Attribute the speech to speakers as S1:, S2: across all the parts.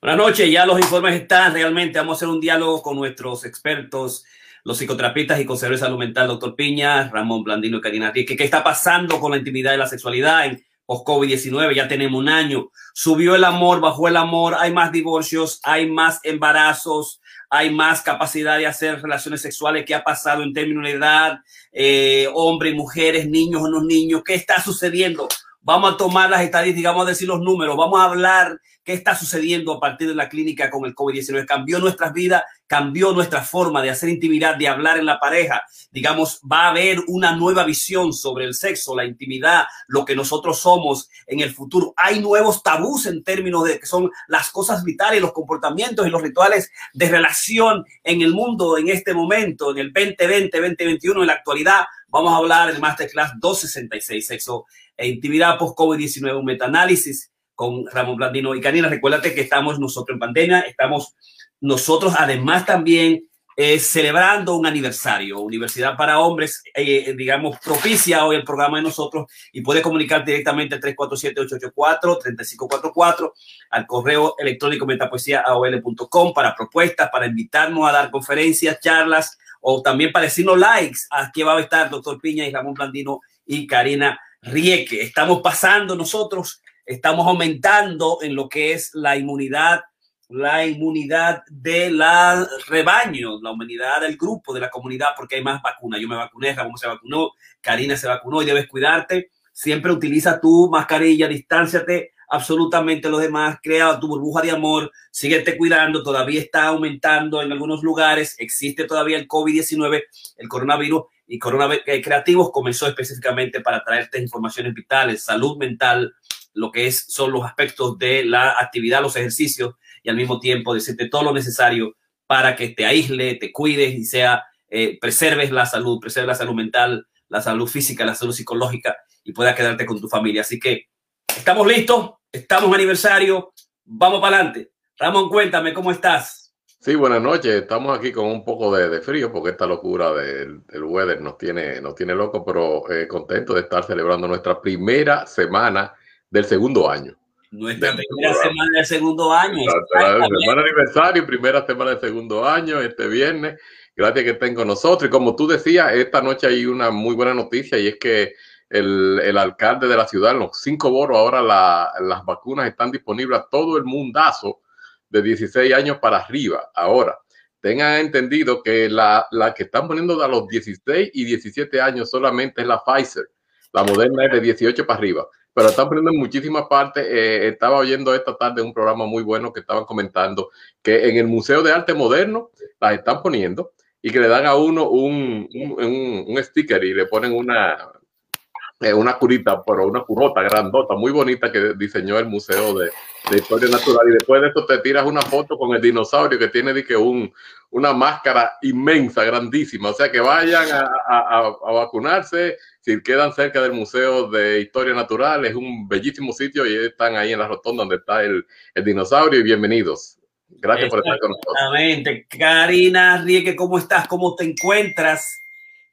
S1: Buenas noches, ya los informes están realmente. Vamos a hacer un diálogo con nuestros expertos, los psicoterapistas y consejero de salud mental, doctor Piña, Ramón Blandino y Karina Rique. ¿Qué está pasando con la intimidad y la sexualidad en post-COVID-19? Ya tenemos un año. Subió el amor, bajó el amor, hay más divorcios, hay más embarazos, hay más capacidad de hacer relaciones sexuales. ¿Qué ha pasado en términos de edad? Eh, hombres, mujeres, niños o no niños. ¿Qué está sucediendo? Vamos a tomar las estadísticas, vamos a decir los números, vamos a hablar qué está sucediendo a partir de la clínica con el COVID-19. Cambió nuestras vidas, cambió nuestra forma de hacer intimidad, de hablar en la pareja. Digamos, va a haber una nueva visión sobre el sexo, la intimidad, lo que nosotros somos en el futuro. Hay nuevos tabús en términos de que son las cosas vitales, los comportamientos y los rituales de relación en el mundo en este momento, en el 2020, 2021, en la actualidad. Vamos a hablar en Masterclass 266, sexo e intimidad post-COVID-19, un metaanálisis con Ramón Blandino y Karina. Recuérdate que estamos nosotros en pandemia, estamos nosotros además también eh, celebrando un aniversario. Universidad para Hombres, eh, digamos, propicia hoy el programa de nosotros y puede comunicar directamente al 347-884-3544 al correo electrónico metapoesía.com para propuestas, para invitarnos a dar conferencias, charlas o también para decirnos likes. Aquí va a estar doctor Piña y Ramón Blandino y Karina Rieke. Estamos pasando nosotros estamos aumentando en lo que es la inmunidad, la inmunidad de la rebaño, la inmunidad del grupo, de la comunidad, porque hay más vacunas. Yo me vacuné, Ramón se vacunó, Karina se vacunó y debes cuidarte. Siempre utiliza tu mascarilla, distánciate absolutamente los demás, crea tu burbuja de amor, síguete cuidando, todavía está aumentando en algunos lugares, existe todavía el COVID-19, el coronavirus, y Coronavirus Creativos comenzó específicamente para traerte informaciones vitales, salud mental, lo que es, son los aspectos de la actividad, los ejercicios y al mismo tiempo decirte todo lo necesario para que te aísle, te cuides y sea, eh, preserves la salud, preserves la salud mental, la salud física, la salud psicológica y puedas quedarte con tu familia. Así que estamos listos, estamos aniversario, vamos para adelante. Ramón, cuéntame, ¿cómo estás?
S2: Sí, buenas noches. Estamos aquí con un poco de, frío porque esta locura del, weather nos tiene, nos tiene loco, pero eh, contento de estar celebrando nuestra primera semana del segundo año.
S1: Nuestra primera semana del segundo año.
S2: Semana aniversario, primera semana del segundo año, este viernes. Gracias que estén con nosotros. Y como tú decías, esta noche hay una muy buena noticia y es que el, el alcalde de la ciudad, los cinco boros, ahora las vacunas están disponibles a todo el mundazo de 16 años para arriba. Ahora, tengan entendido que la, la que están poniendo a los 16 y 17 años solamente es la Pfizer. La moderna es de 18 para arriba pero están poniendo en muchísimas partes. Eh, estaba oyendo esta tarde un programa muy bueno que estaban comentando que en el Museo de Arte Moderno las están poniendo y que le dan a uno un, un, un sticker y le ponen una, eh, una curita, pero una curota grandota, muy bonita que diseñó el Museo de, Historia Natural. Y después de esto te tiras una foto con el dinosaurio que tiene de un, una máscara inmensa, grandísima. O sea que vayan a, a, vacunarse. Si quedan cerca del Museo de Historia Natural, es un bellísimo sitio y están ahí en la rotonda donde está el, el dinosaurio. Y bienvenidos. Gracias por estar con nosotros.
S1: Exactamente. Karina Rieke, ¿cómo estás? ¿Cómo te encuentras?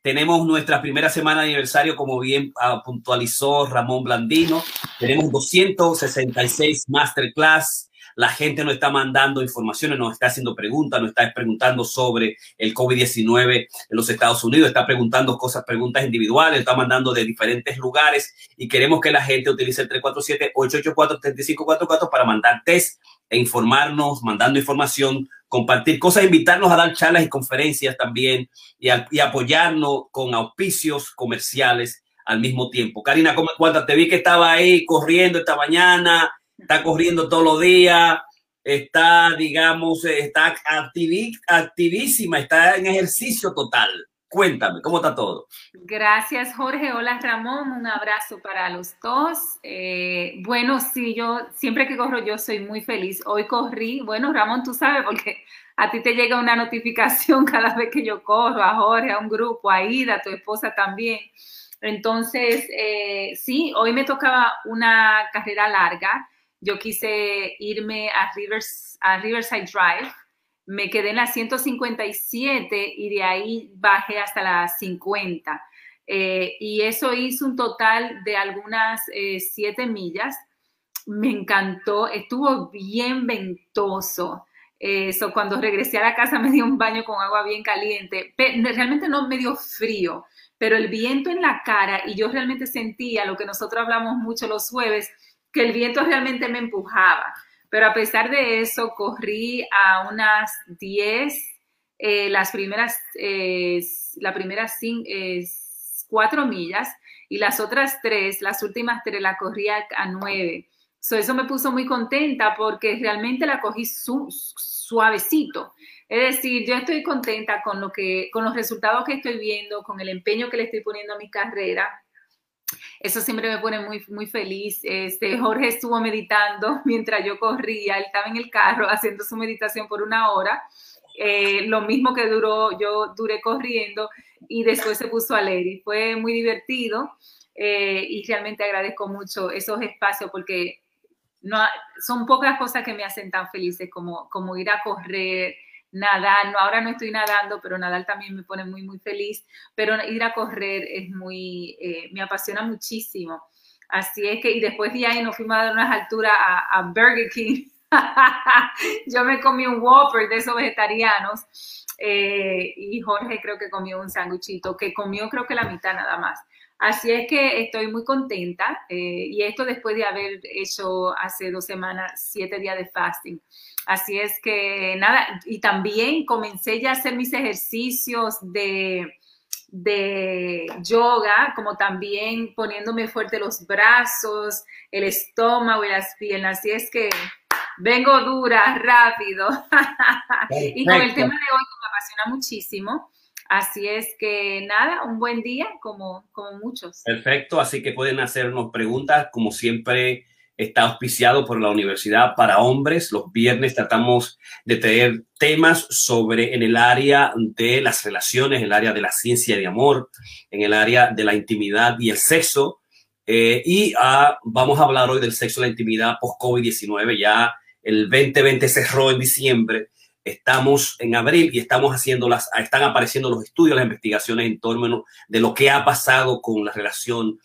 S1: Tenemos nuestra primera semana de aniversario, como bien ah, puntualizó Ramón Blandino. Tenemos 266 masterclass. La gente nos está mandando informaciones, nos está haciendo preguntas, nos está preguntando sobre el COVID-19 en los Estados Unidos, está preguntando cosas, preguntas individuales, está mandando de diferentes lugares y queremos que la gente utilice el 347-884-3544 para mandar test e informarnos, mandando información compartir cosas, invitarnos a dar charlas y conferencias también y, apoyarnos con auspicios comerciales al mismo tiempo. Karina, ¿cómo cuántas? Te vi que estaba ahí corriendo esta mañana, está corriendo todos los días, está, digamos, está activísima, está en ejercicio total. Cuéntame, ¿cómo está todo?
S3: Gracias, Jorge. Hola, Ramón. Un abrazo para los dos. Eh, bueno, sí, yo siempre que corro, yo soy muy feliz. Hoy corrí. Bueno, Ramón, tú sabes, porque a ti te llega una notificación cada vez que yo corro, a Jorge, a un grupo, a Ida, a tu esposa también. Entonces, eh, sí, hoy me tocaba una carrera larga. Yo quise irme a, Rivers, a Riverside Drive me quedé en la 157 y de ahí bajé hasta las 50. Eh, y eso hizo un total de algunas 7 eh, millas. me encantó, estuvo bien ventoso. Eso, cuando regresé a la casa me dio un baño con agua bien caliente. Realmente no me dio frío, pero el viento en la cara y yo realmente sentía lo que nosotros hablamos mucho los jueves, que el viento realmente me empujaba. Pero a pesar de eso, corrí a unas 10, eh, las primeras, eh, la primeras eh, cuatro millas y las otras tres, las últimas tres, la corrí a, nueve. eso me puso muy contenta porque realmente la cogí suavecito. Es decir, yo estoy contenta con, lo que, con los resultados que estoy viendo, con el empeño que le estoy poniendo a mi carrera. Eso siempre me pone muy, muy feliz. Este, Jorge estuvo meditando mientras yo corría, él estaba en el carro haciendo su meditación por una hora, eh, lo mismo que duró, yo duré corriendo y después se puso a leer y fue muy divertido eh, y realmente agradezco mucho esos espacios porque no, son pocas cosas que me hacen tan felices como, como ir a correr, nadar, no, ahora no estoy nadando, pero nadar también me pone muy, muy feliz, pero ir a correr es muy, eh, me apasiona muchísimo. Así es que, y después de ahí nos fuimos a dar unas alturas a, Burger King. Yo me comí un Whopper de esos vegetarianos eh, y Jorge creo que comió un sanguchito, que comió creo que la mitad nada más. Así es que estoy muy contenta eh, y esto después de haber hecho hace dos semanas siete días de fasting. Así es que nada, y también comencé ya a hacer mis ejercicios de, de yoga, como también poniéndome fuerte los brazos, el estómago y las piernas. Así es que vengo dura, rápido. y con el tema de hoy que me apasiona muchísimo. Así es que nada, un buen día como, como muchos.
S1: Perfecto, así que pueden hacernos preguntas como siempre está auspiciado por la Universidad para Hombres. Los viernes tratamos de tener temas sobre en el área de las relaciones, en el área de la ciencia de amor, en el área de la intimidad y el sexo. Eh, y ah, vamos a hablar hoy del sexo y la intimidad post-COVID-19. Ya el 2020 cerró en diciembre. Estamos en abril y estamos haciendo las, están apareciendo los estudios, las investigaciones en torno de lo que ha pasado con la relación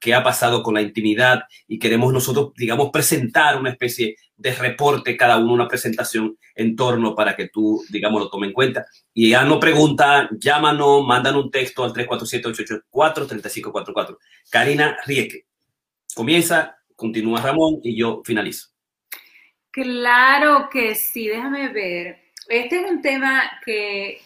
S1: qué ha pasado con la intimidad y queremos nosotros, digamos, presentar una especie de reporte, cada uno una presentación en torno para que tú, digamos, lo tome en cuenta. Y ya no pregunta, llámanos, mandan un texto al 347-884-3544. Karina Rieke. Comienza, continúa Ramón y yo finalizo.
S3: Claro que sí, déjame ver. Este es un tema que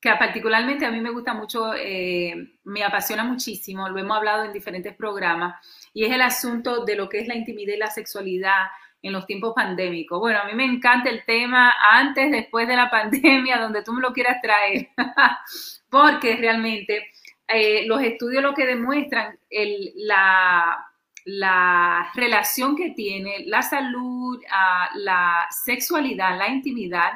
S3: que particularmente a mí me gusta mucho, eh, me apasiona muchísimo, lo hemos hablado en diferentes programas, y es el asunto de lo que es la intimidad y la sexualidad en los tiempos pandémicos. Bueno, a mí me encanta el tema antes, después de la pandemia, donde tú me lo quieras traer, porque realmente eh, los estudios lo que demuestran la, la relación que tiene la salud, ah, la sexualidad, la intimidad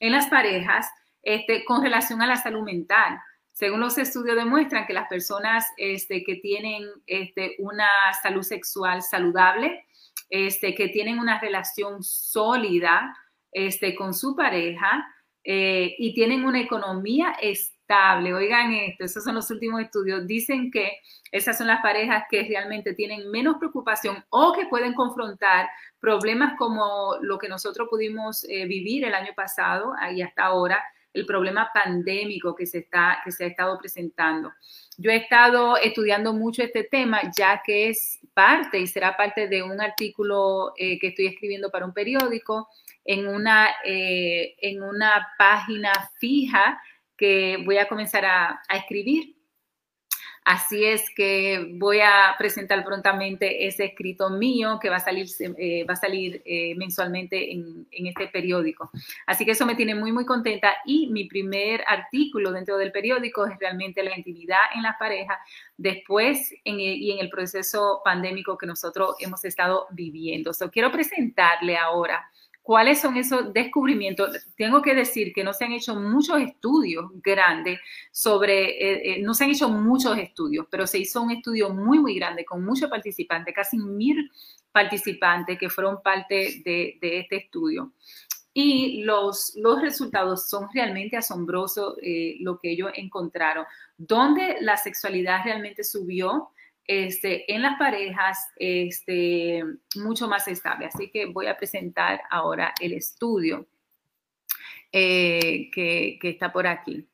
S3: en las parejas este, con relación a la salud mental. Según los estudios demuestran que las personas este, que tienen este, una salud sexual saludable, este, que tienen una relación sólida este, con su pareja eh, y tienen una economía estable, oigan esto, esos son los últimos estudios, dicen que esas son las parejas que realmente tienen menos preocupación o que pueden confrontar problemas como lo que nosotros pudimos eh, vivir el año pasado y hasta ahora, el problema pandémico que se, está, que se ha estado presentando. Yo he estado estudiando mucho este tema ya que es parte y será parte de un artículo eh, que estoy escribiendo para un periódico en una, eh, en una página fija que voy a comenzar a, a escribir Así es que voy a presentar prontamente ese escrito mío que va a salir, eh, va a salir eh, mensualmente en, este periódico. Así que eso me tiene muy, muy contenta. Y mi primer artículo dentro del periódico es realmente la intimidad en las parejas después y en el proceso pandémico que nosotros hemos estado viviendo. So, quiero presentarle ahora ¿Cuáles son esos descubrimientos? Tengo que decir que no se han hecho muchos estudios grandes sobre, eh, eh, no se han hecho muchos estudios, pero se hizo un estudio muy, muy grande con muchos participantes, casi mil participantes que fueron parte de, este estudio. Y los, los resultados son realmente asombrosos, eh, lo que ellos encontraron. Donde la sexualidad realmente subió este, en las parejas este, mucho más estable. Así que voy a presentar ahora el estudio eh, que, está por aquí.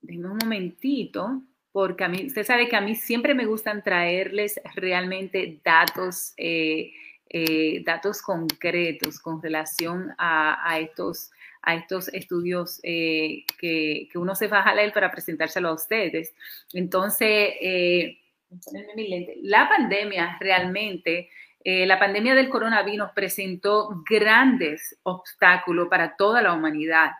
S3: Denme un momentito, porque a mí, usted sabe que a mí siempre me gustan traerles realmente datos, eh, eh, datos concretos con relación a estos a estos estudios eh, que, que, uno se va a leer para presentárselo a ustedes. Entonces, eh, la pandemia realmente, eh, la pandemia del coronavirus presentó grandes obstáculos para toda la humanidad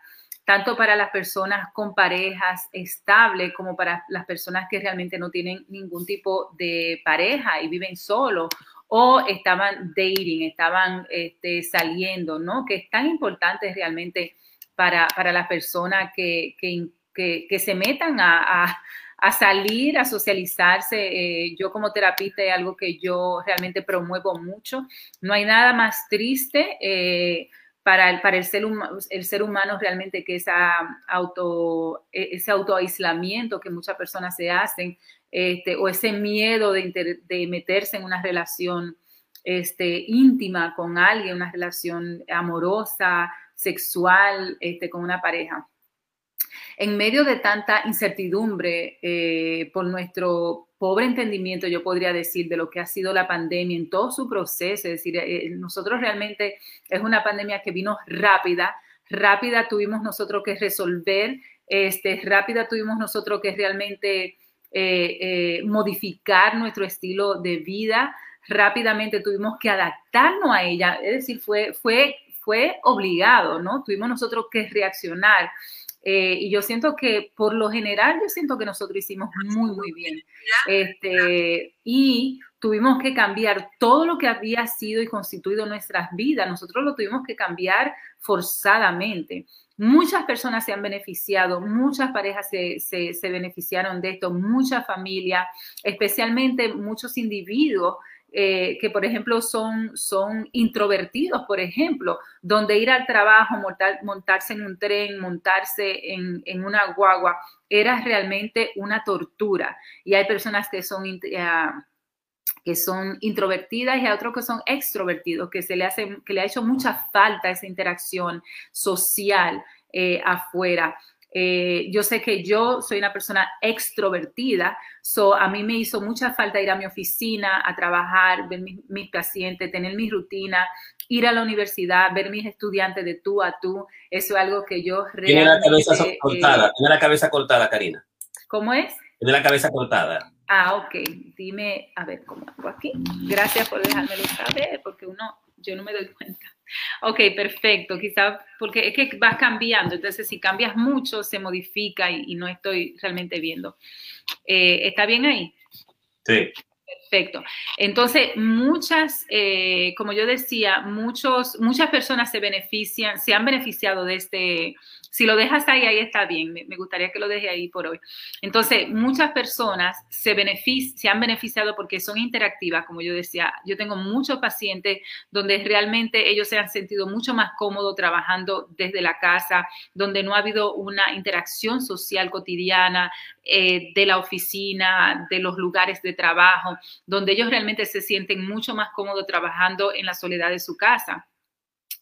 S3: tanto para las personas con parejas estables como para las personas que realmente no tienen ningún tipo de pareja y viven solos o estaban dating, estaban este, saliendo, ¿no? Que es tan importante realmente para, para las personas que, que, que, se metan a, a, salir, a socializarse. Eh, yo como terapista es algo que yo realmente promuevo mucho. No hay nada más triste. Eh, para el, para el ser, el ser humano realmente que esa auto, e, ese autoaislamiento que muchas personas se hacen, este, o ese miedo de, meterse en una relación este, íntima con alguien, una relación amorosa, sexual, este, con una pareja. En medio de tanta incertidumbre eh, por nuestro pobre entendimiento, yo podría decir, de lo que ha sido la pandemia en todo su proceso. Es decir, eh, nosotros realmente es una pandemia que vino rápida, rápida tuvimos nosotros que resolver, este, rápida tuvimos nosotros que realmente eh, eh, modificar nuestro estilo de vida, rápidamente tuvimos que adaptarnos a ella, es decir, fue, fue, fue obligado, ¿no? Tuvimos nosotros que reaccionar. Eh, y yo siento que por lo general, yo siento que nosotros hicimos muy, muy bien. Este, y tuvimos que cambiar todo lo que había sido y constituido nuestras vidas. Nosotros lo tuvimos que cambiar forzadamente. Muchas personas se han beneficiado, muchas parejas se, se, beneficiaron de esto, muchas familias, especialmente muchos individuos eh, que, por ejemplo, son, son introvertidos, por ejemplo, donde ir al trabajo, montarse en un tren, montarse en, en, una guagua, era realmente una tortura. Y hay personas que son... Uh, que son introvertidas y hay otros que son extrovertidos, que se le hace, que le ha hecho mucha falta esa interacción social eh, afuera. Eh, yo sé que yo soy una persona extrovertida, so a mí me hizo mucha falta ir a mi oficina, a trabajar, ver mis, pacientes, tener mi rutina, ir a la universidad, ver mis estudiantes de tú a tú. Eso es algo que yo
S1: realmente... Tiene la cabeza cortada, eh, tiene la cabeza cortada, Karina.
S3: ¿Cómo es?
S1: Tiene la cabeza cortada.
S3: Ah, ok. Dime, a ver, ¿cómo hago aquí? Gracias por dejármelo saber, porque uno, yo no me doy cuenta. Ok, perfecto. Quizá porque es que vas cambiando. Entonces, si cambias mucho, se modifica y, no estoy realmente viendo. Eh, ¿Está bien ahí?
S1: Sí.
S3: Perfecto. Entonces, muchas, eh, como yo decía, muchos, muchas personas se benefician, se han beneficiado de este, si lo dejas ahí, ahí está bien. Me, gustaría que lo deje ahí por hoy. Entonces, muchas personas se, se han beneficiado porque son interactivas, como yo decía. Yo tengo muchos pacientes donde realmente ellos se han sentido mucho más cómodos trabajando desde la casa, donde no ha habido una interacción social cotidiana eh, de la oficina, de los lugares de trabajo, donde ellos realmente se sienten mucho más cómodos trabajando en la soledad de su casa.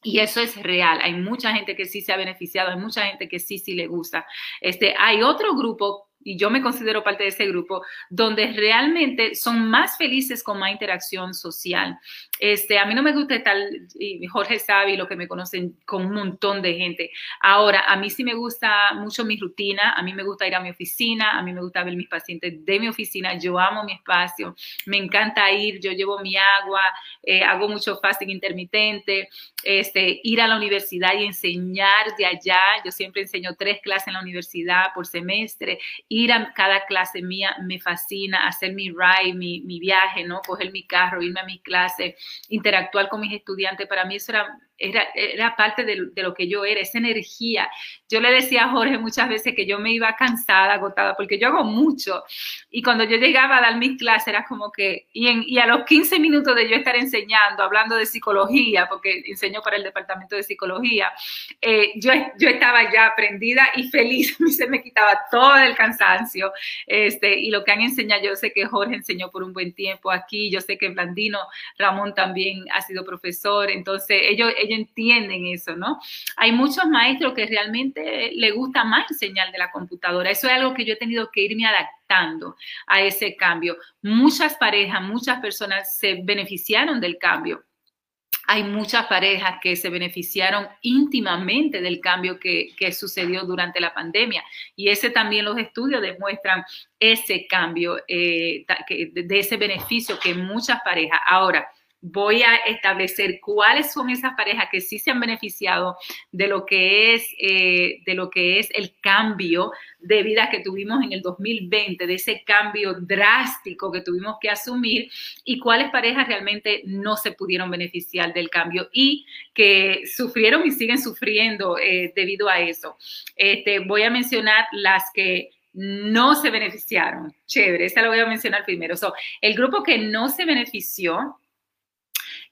S3: Y eso es real. Hay mucha gente que sí se ha beneficiado, hay mucha gente que sí, sí le gusta. Este, hay otro grupo y yo me considero parte de ese grupo, donde realmente son más felices con más interacción social. Este, a mí no me gusta estar, y Jorge sabe lo que me conocen con un montón de gente. Ahora, a mí sí me gusta mucho mi rutina, a mí me gusta ir a mi oficina, a mí me gusta ver mis pacientes de mi oficina, yo amo mi espacio, me encanta ir, yo llevo mi agua, eh, hago mucho fasting intermitente, este, ir a la universidad y enseñar de allá, yo siempre enseño tres clases en la universidad por semestre, ir a cada clase mía me fascina, hacer mi ride, mi, viaje, ¿no? Coger mi carro, irme a mi clase, interactuar con mis estudiantes, para mí eso era era, parte de, lo que yo era, esa energía. Yo le decía a Jorge muchas veces que yo me iba cansada, agotada, porque yo hago mucho. Y cuando yo llegaba a dar mis clases, era como que, y a los 15 minutos de yo estar enseñando, hablando de psicología, porque enseño para el departamento de psicología, eh, yo, yo estaba ya aprendida y feliz, se me quitaba todo el cansancio. Este, y lo que han enseñado, yo sé que Jorge enseñó por un buen tiempo aquí, yo sé que Blandino Ramón también ha sido profesor, entonces ellos, ellos entienden eso, ¿no? Hay muchos maestros que realmente le gusta más enseñar de la computadora. Eso es algo que yo he tenido que irme adaptando a ese cambio. Muchas parejas, muchas personas se beneficiaron del cambio hay muchas parejas que se beneficiaron íntimamente del cambio que, sucedió durante la pandemia. Y ese también los estudios demuestran ese cambio, eh, de ese beneficio que muchas parejas. Ahora, voy a establecer cuáles son esas parejas que sí se han beneficiado de lo que es, eh, de lo que es el cambio de vida que tuvimos en el 2020, de ese cambio drástico que tuvimos que asumir y cuáles parejas realmente no se pudieron beneficiar del cambio y que sufrieron y siguen sufriendo eh, debido a eso. Este, voy a mencionar las que no se beneficiaron. Chévere, esta la voy a mencionar primero. el grupo que no se benefició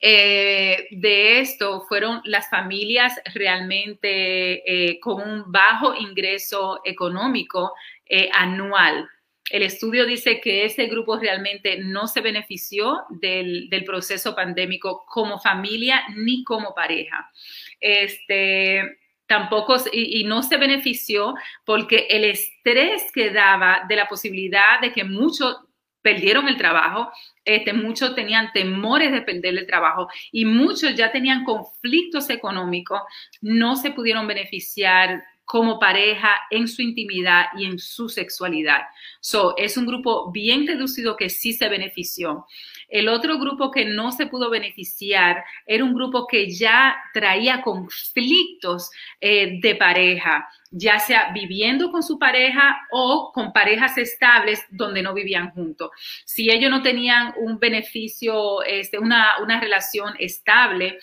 S3: eh, de esto fueron las familias realmente eh, con un bajo ingreso económico eh, anual. El estudio dice que ese grupo realmente no se benefició del, proceso pandémico como familia ni como pareja. Este, tampoco y, no se benefició porque el estrés que daba de la posibilidad de que muchos perdieron el trabajo, este, muchos tenían temores de perder el trabajo y muchos ya tenían conflictos económicos, no se pudieron beneficiar como pareja en su intimidad y en su sexualidad. So, es un grupo bien reducido que sí se benefició. El otro grupo que no se pudo beneficiar era un grupo que ya traía conflictos eh, de pareja, ya sea viviendo con su pareja o con parejas estables donde no vivían juntos. Si ellos no tenían un beneficio, este, una, una relación estable,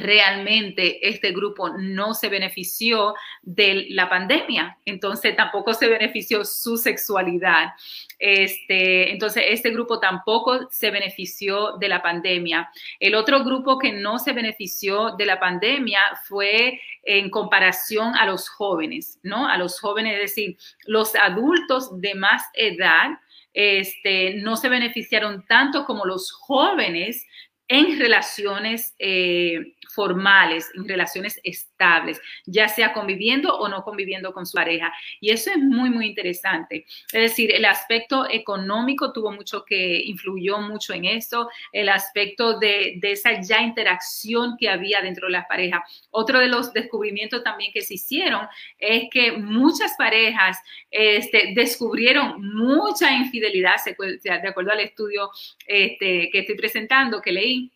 S3: realmente este grupo no se benefició de la pandemia, entonces tampoco se benefició su sexualidad. Este, entonces, este grupo tampoco se benefició de la pandemia. El otro grupo que no se benefició de la pandemia fue en comparación a los jóvenes, ¿no? A los jóvenes, es decir, los adultos de más edad este, no se beneficiaron tanto como los jóvenes en relaciones eh, formales, en relaciones estables, ya sea conviviendo o no conviviendo con su pareja. Y eso es muy, muy interesante. Es decir, el aspecto económico tuvo mucho que influyó mucho en esto, el aspecto de, esa ya interacción que había dentro de las parejas. Otro de los descubrimientos también que se hicieron es que muchas parejas este, descubrieron mucha infidelidad, de acuerdo al estudio este, que estoy presentando, que leí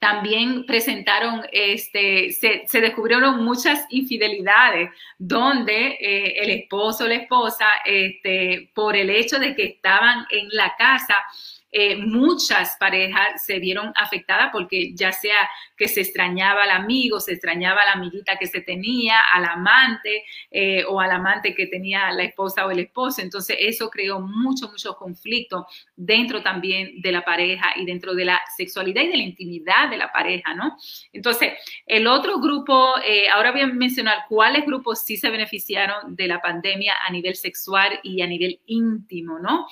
S3: también presentaron, este, se, descubrieron muchas infidelidades donde eh, el esposo o la esposa, este, por el hecho de que estaban en la casa, eh, muchas parejas se vieron afectadas porque ya sea que se extrañaba al amigo, se extrañaba a la amiguita que se tenía, al amante eh, o al amante que tenía la esposa o el esposo. Entonces eso creó mucho, mucho conflicto dentro también de la pareja y dentro de la sexualidad y de la intimidad de la pareja, ¿no? Entonces, el otro grupo, eh, ahora voy a mencionar cuáles grupos sí se beneficiaron de la pandemia a nivel sexual y a nivel íntimo, ¿no?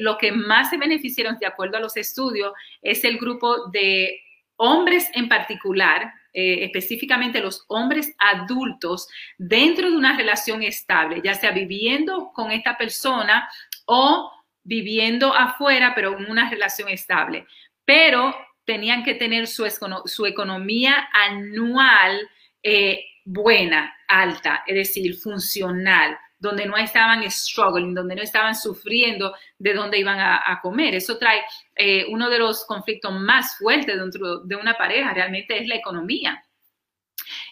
S3: lo que más beneficiaron, de acuerdo a los estudios, es el grupo de hombres en particular, eh, específicamente los hombres adultos, dentro de una relación estable, ya sea viviendo con esta persona o viviendo afuera, pero en una relación estable. Pero tenían que tener su, su economía anual eh, buena, alta, es decir, funcional donde no estaban struggling, donde no estaban sufriendo de dónde iban a, comer. Eso trae eh, uno de los conflictos más fuertes dentro de una pareja, realmente es la economía.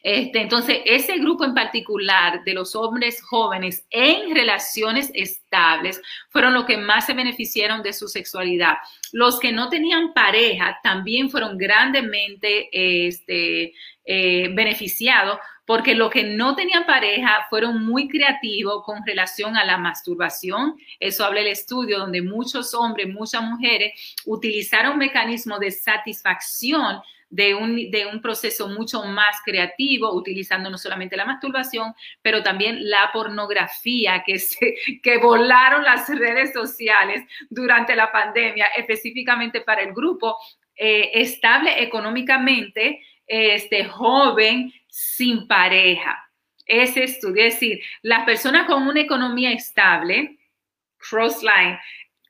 S3: Este, entonces, ese grupo en particular de los hombres jóvenes en relaciones estables fueron los que más se beneficiaron de su sexualidad. Los que no tenían pareja también fueron grandemente este, eh, beneficiados porque los que no tenían pareja fueron muy creativos con relación a la masturbación. Eso habla el estudio donde muchos hombres, muchas mujeres utilizaron mecanismos de satisfacción de un, de un proceso mucho más creativo, utilizando no solamente la masturbación, pero también la pornografía que, que volaron las redes sociales durante la pandemia, específicamente para el grupo eh, estable económicamente, este joven sin pareja. Ese estudio, es decir, las personas con una economía estable, crossline,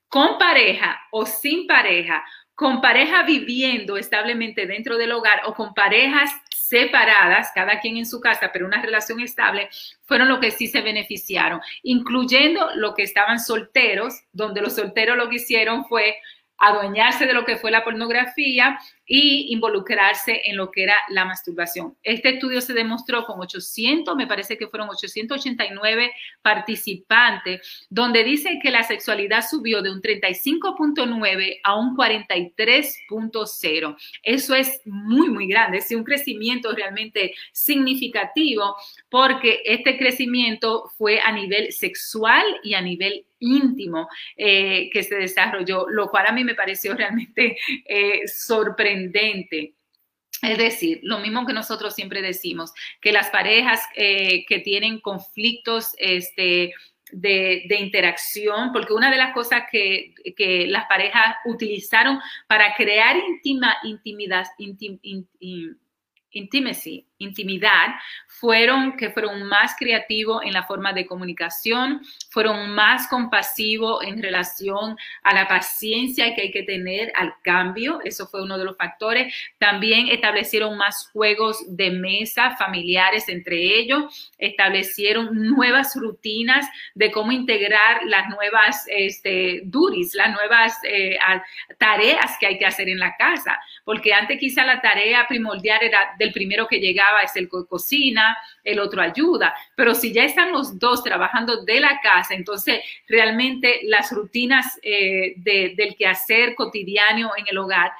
S3: con pareja o sin pareja, con pareja viviendo establemente dentro del hogar o con parejas separadas, cada quien en su casa, pero una relación estable, fueron los que sí se beneficiaron, incluyendo los que estaban solteros, donde los solteros lo que hicieron fue adueñarse de lo que fue la pornografía y involucrarse en lo que era la masturbación. Este estudio se demostró con 800, me parece que fueron 889 participantes, donde dice que la sexualidad subió de un 35.9 a un 43.0. Eso es muy, muy grande, es un crecimiento realmente significativo porque este crecimiento fue a nivel sexual y a nivel íntimo eh, que se desarrolló, lo cual a mí me pareció realmente eh, sorprendente. Es decir, lo mismo que nosotros siempre decimos, que las parejas eh, que tienen conflictos este, de, interacción, porque una de las cosas que, las parejas utilizaron para crear intima, intimidad, intimacy, intimidad, fueron que fueron más creativos en la forma de comunicación, fueron más compasivos en relación a la paciencia que hay que tener al cambio, eso fue uno de los factores. También establecieron más juegos de mesa familiares entre ellos, establecieron nuevas rutinas de cómo integrar las nuevas este, las nuevas eh, tareas que hay que hacer en la casa, porque antes quizá la tarea primordial era del primero que llegaba es el cocina, el otro ayuda, pero si ya están los dos trabajando de la casa, entonces realmente las rutinas eh, del quehacer cotidiano en el hogar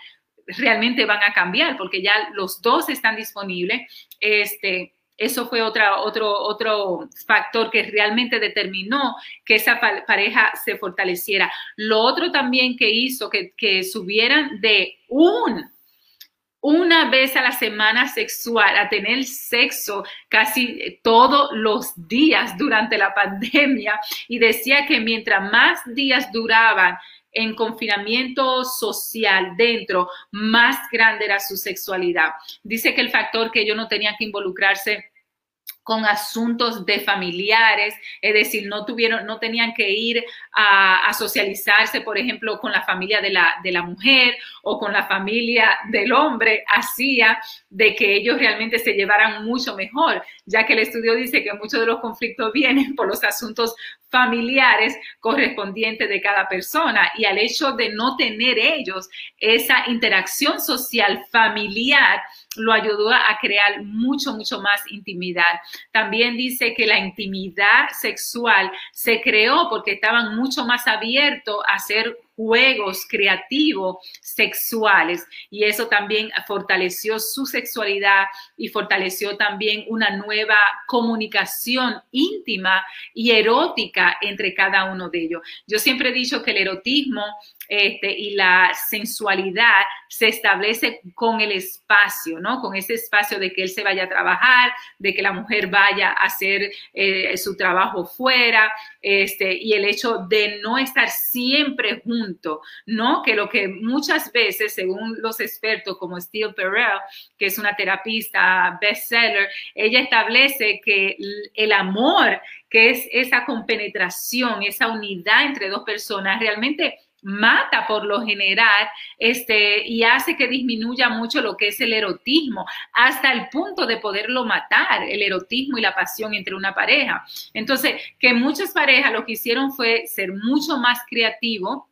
S3: realmente van a cambiar porque ya los dos están disponibles. Este, eso fue otra, otro, otro factor que realmente determinó que esa pareja se fortaleciera. Lo otro también que hizo que, que subieran de un una vez a la semana sexual, a tener sexo casi todos los días durante la pandemia y decía que mientras más días duraban en confinamiento social dentro, más grande era su sexualidad. Dice que el factor que ellos no tenían que involucrarse con asuntos de familiares, es decir, no tuvieron, no tenían que ir a, socializarse, por ejemplo, con la familia de la, de la mujer o con la familia del hombre, hacía de que ellos realmente se llevaran mucho mejor, ya que el estudio dice que muchos de los conflictos vienen por los asuntos familiares correspondientes de cada persona y al hecho de no tener ellos esa interacción social familiar, lo ayudó a crear mucho, mucho más intimidad. También dice que la intimidad sexual se creó porque estaban mucho más abiertos a hacer juegos creativos sexuales y eso también fortaleció su sexualidad y fortaleció también una nueva comunicación íntima y erótica entre cada uno de ellos. Yo siempre he dicho que el erotismo este, y la sensualidad se establece con el espacio, ¿no? Con ese espacio de que él se vaya a trabajar, de que la mujer vaya a hacer eh, su trabajo fuera, este, y el hecho de no estar siempre junto, ¿no? Que lo que muchas veces, según los expertos como Steve Perel, que es una terapista bestseller, ella establece que el amor, que es esa compenetración, esa unidad entre dos personas, realmente mata por lo general este, y hace que disminuya mucho lo que es el erotismo, hasta el punto de poderlo matar, el erotismo y la pasión entre una pareja. Entonces, que muchas parejas lo que hicieron fue ser mucho más creativo,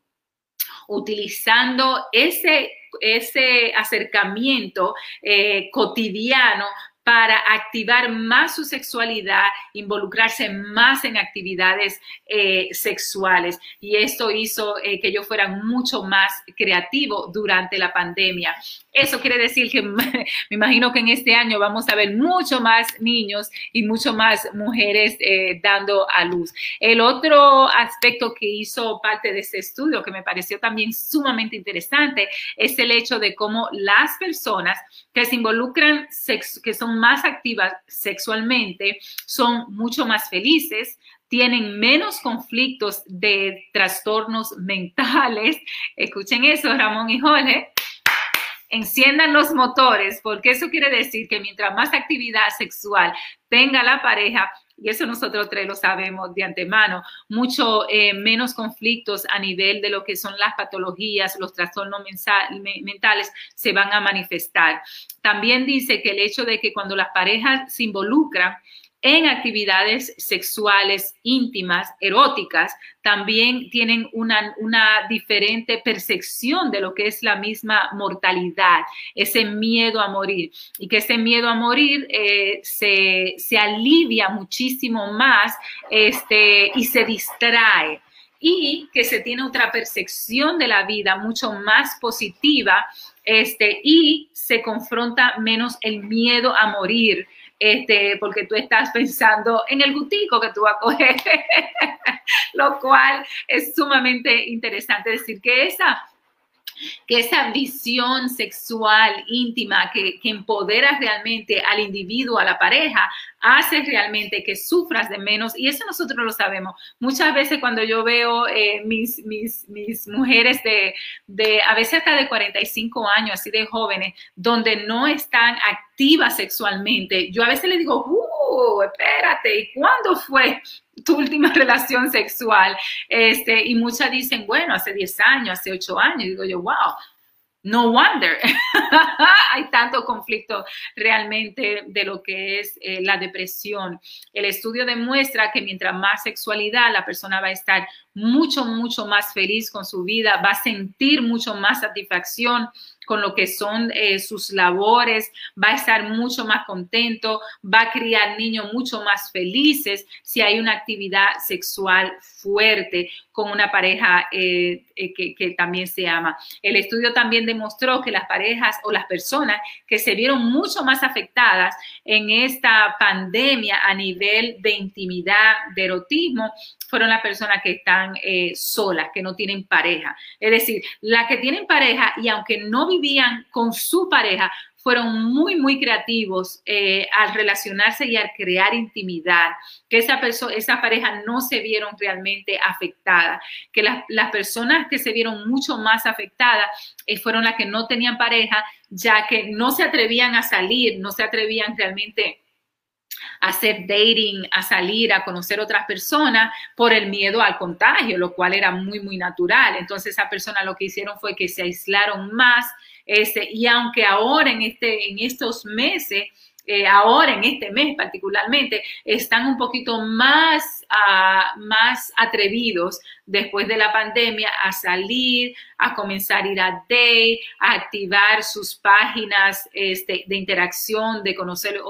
S3: utilizando ese ese acercamiento eh, cotidiano para activar más su sexualidad, involucrarse más en actividades eh, sexuales. Y esto hizo eh, que ellos fueran mucho más creativos durante la pandemia. Eso quiere decir que me imagino que en este año vamos a ver mucho más niños y mucho más mujeres eh, dando a luz. El otro aspecto que hizo parte de este estudio que me pareció también sumamente interesante es el hecho de cómo las personas que se involucran, que son más activas sexualmente, son mucho más felices, tienen menos conflictos de trastornos mentales. Escuchen eso, Ramón y Jorge enciendan los motores, porque eso quiere decir que mientras más actividad sexual tenga la pareja, y eso nosotros tres lo sabemos de antemano, mucho eh, menos conflictos a nivel de lo que son las patologías, los trastornos mentales se van a manifestar. También dice que el hecho de que cuando las parejas se involucran, en actividades sexuales íntimas, eróticas, también tienen una, diferente percepción de lo que es la misma mortalidad, ese miedo a morir. Y que ese miedo a morir eh, se, alivia muchísimo más este, y se distrae. Y que se tiene otra percepción de la vida mucho más positiva este, y se confronta menos el miedo a morir este, porque tú estás pensando en el gutico que tú vas a coger, lo cual es sumamente interesante decir que esa que esa visión sexual íntima que, empodera realmente al individuo, a la pareja, hace realmente que sufras de menos. Y eso nosotros lo sabemos. Muchas veces cuando yo veo eh, mis, mis, mis, mujeres de, de, a veces hasta de 45 años, así de jóvenes, donde no están activas sexualmente, yo a veces les digo, uh, espérate, ¿y cuándo fue tu última relación sexual. Este, y muchas dicen, bueno, hace 10 años, hace 8 años. digo yo, wow, no wonder. Hay tanto conflicto realmente de lo que es eh, la depresión. El estudio demuestra que mientras más sexualidad, la persona va a estar mucho, mucho más feliz con su vida, va a sentir mucho más satisfacción con lo que son eh, sus labores, va a estar mucho más contento, va a criar niños mucho más felices si hay una actividad sexual fuerte con una pareja eh, eh, que, también se ama. El estudio también demostró que las parejas o las personas que se vieron mucho más afectadas en esta pandemia a nivel de intimidad, de erotismo, fueron las personas que están solas, que no tienen pareja. Es decir, las que tienen pareja y aunque no con su pareja, fueron muy, muy creativos eh, al relacionarse y al crear intimidad, que esa, esa pareja no se vieron realmente afectadas, que las, las personas que se vieron mucho más afectadas eh, fueron las que no tenían pareja, ya que no se atrevían a salir, no se atrevían realmente a hacer dating, a salir, a conocer otras personas por el miedo al contagio, lo cual era muy, muy natural. Entonces, esa persona lo que hicieron fue que se aislaron más. Este, y aunque ahora en, este, en estos meses eh, ahora en este mes particularmente están un poquito más, más atrevidos después de la pandemia a salir, a comenzar a ir a date, a activar sus páginas este, de interacción, de conocer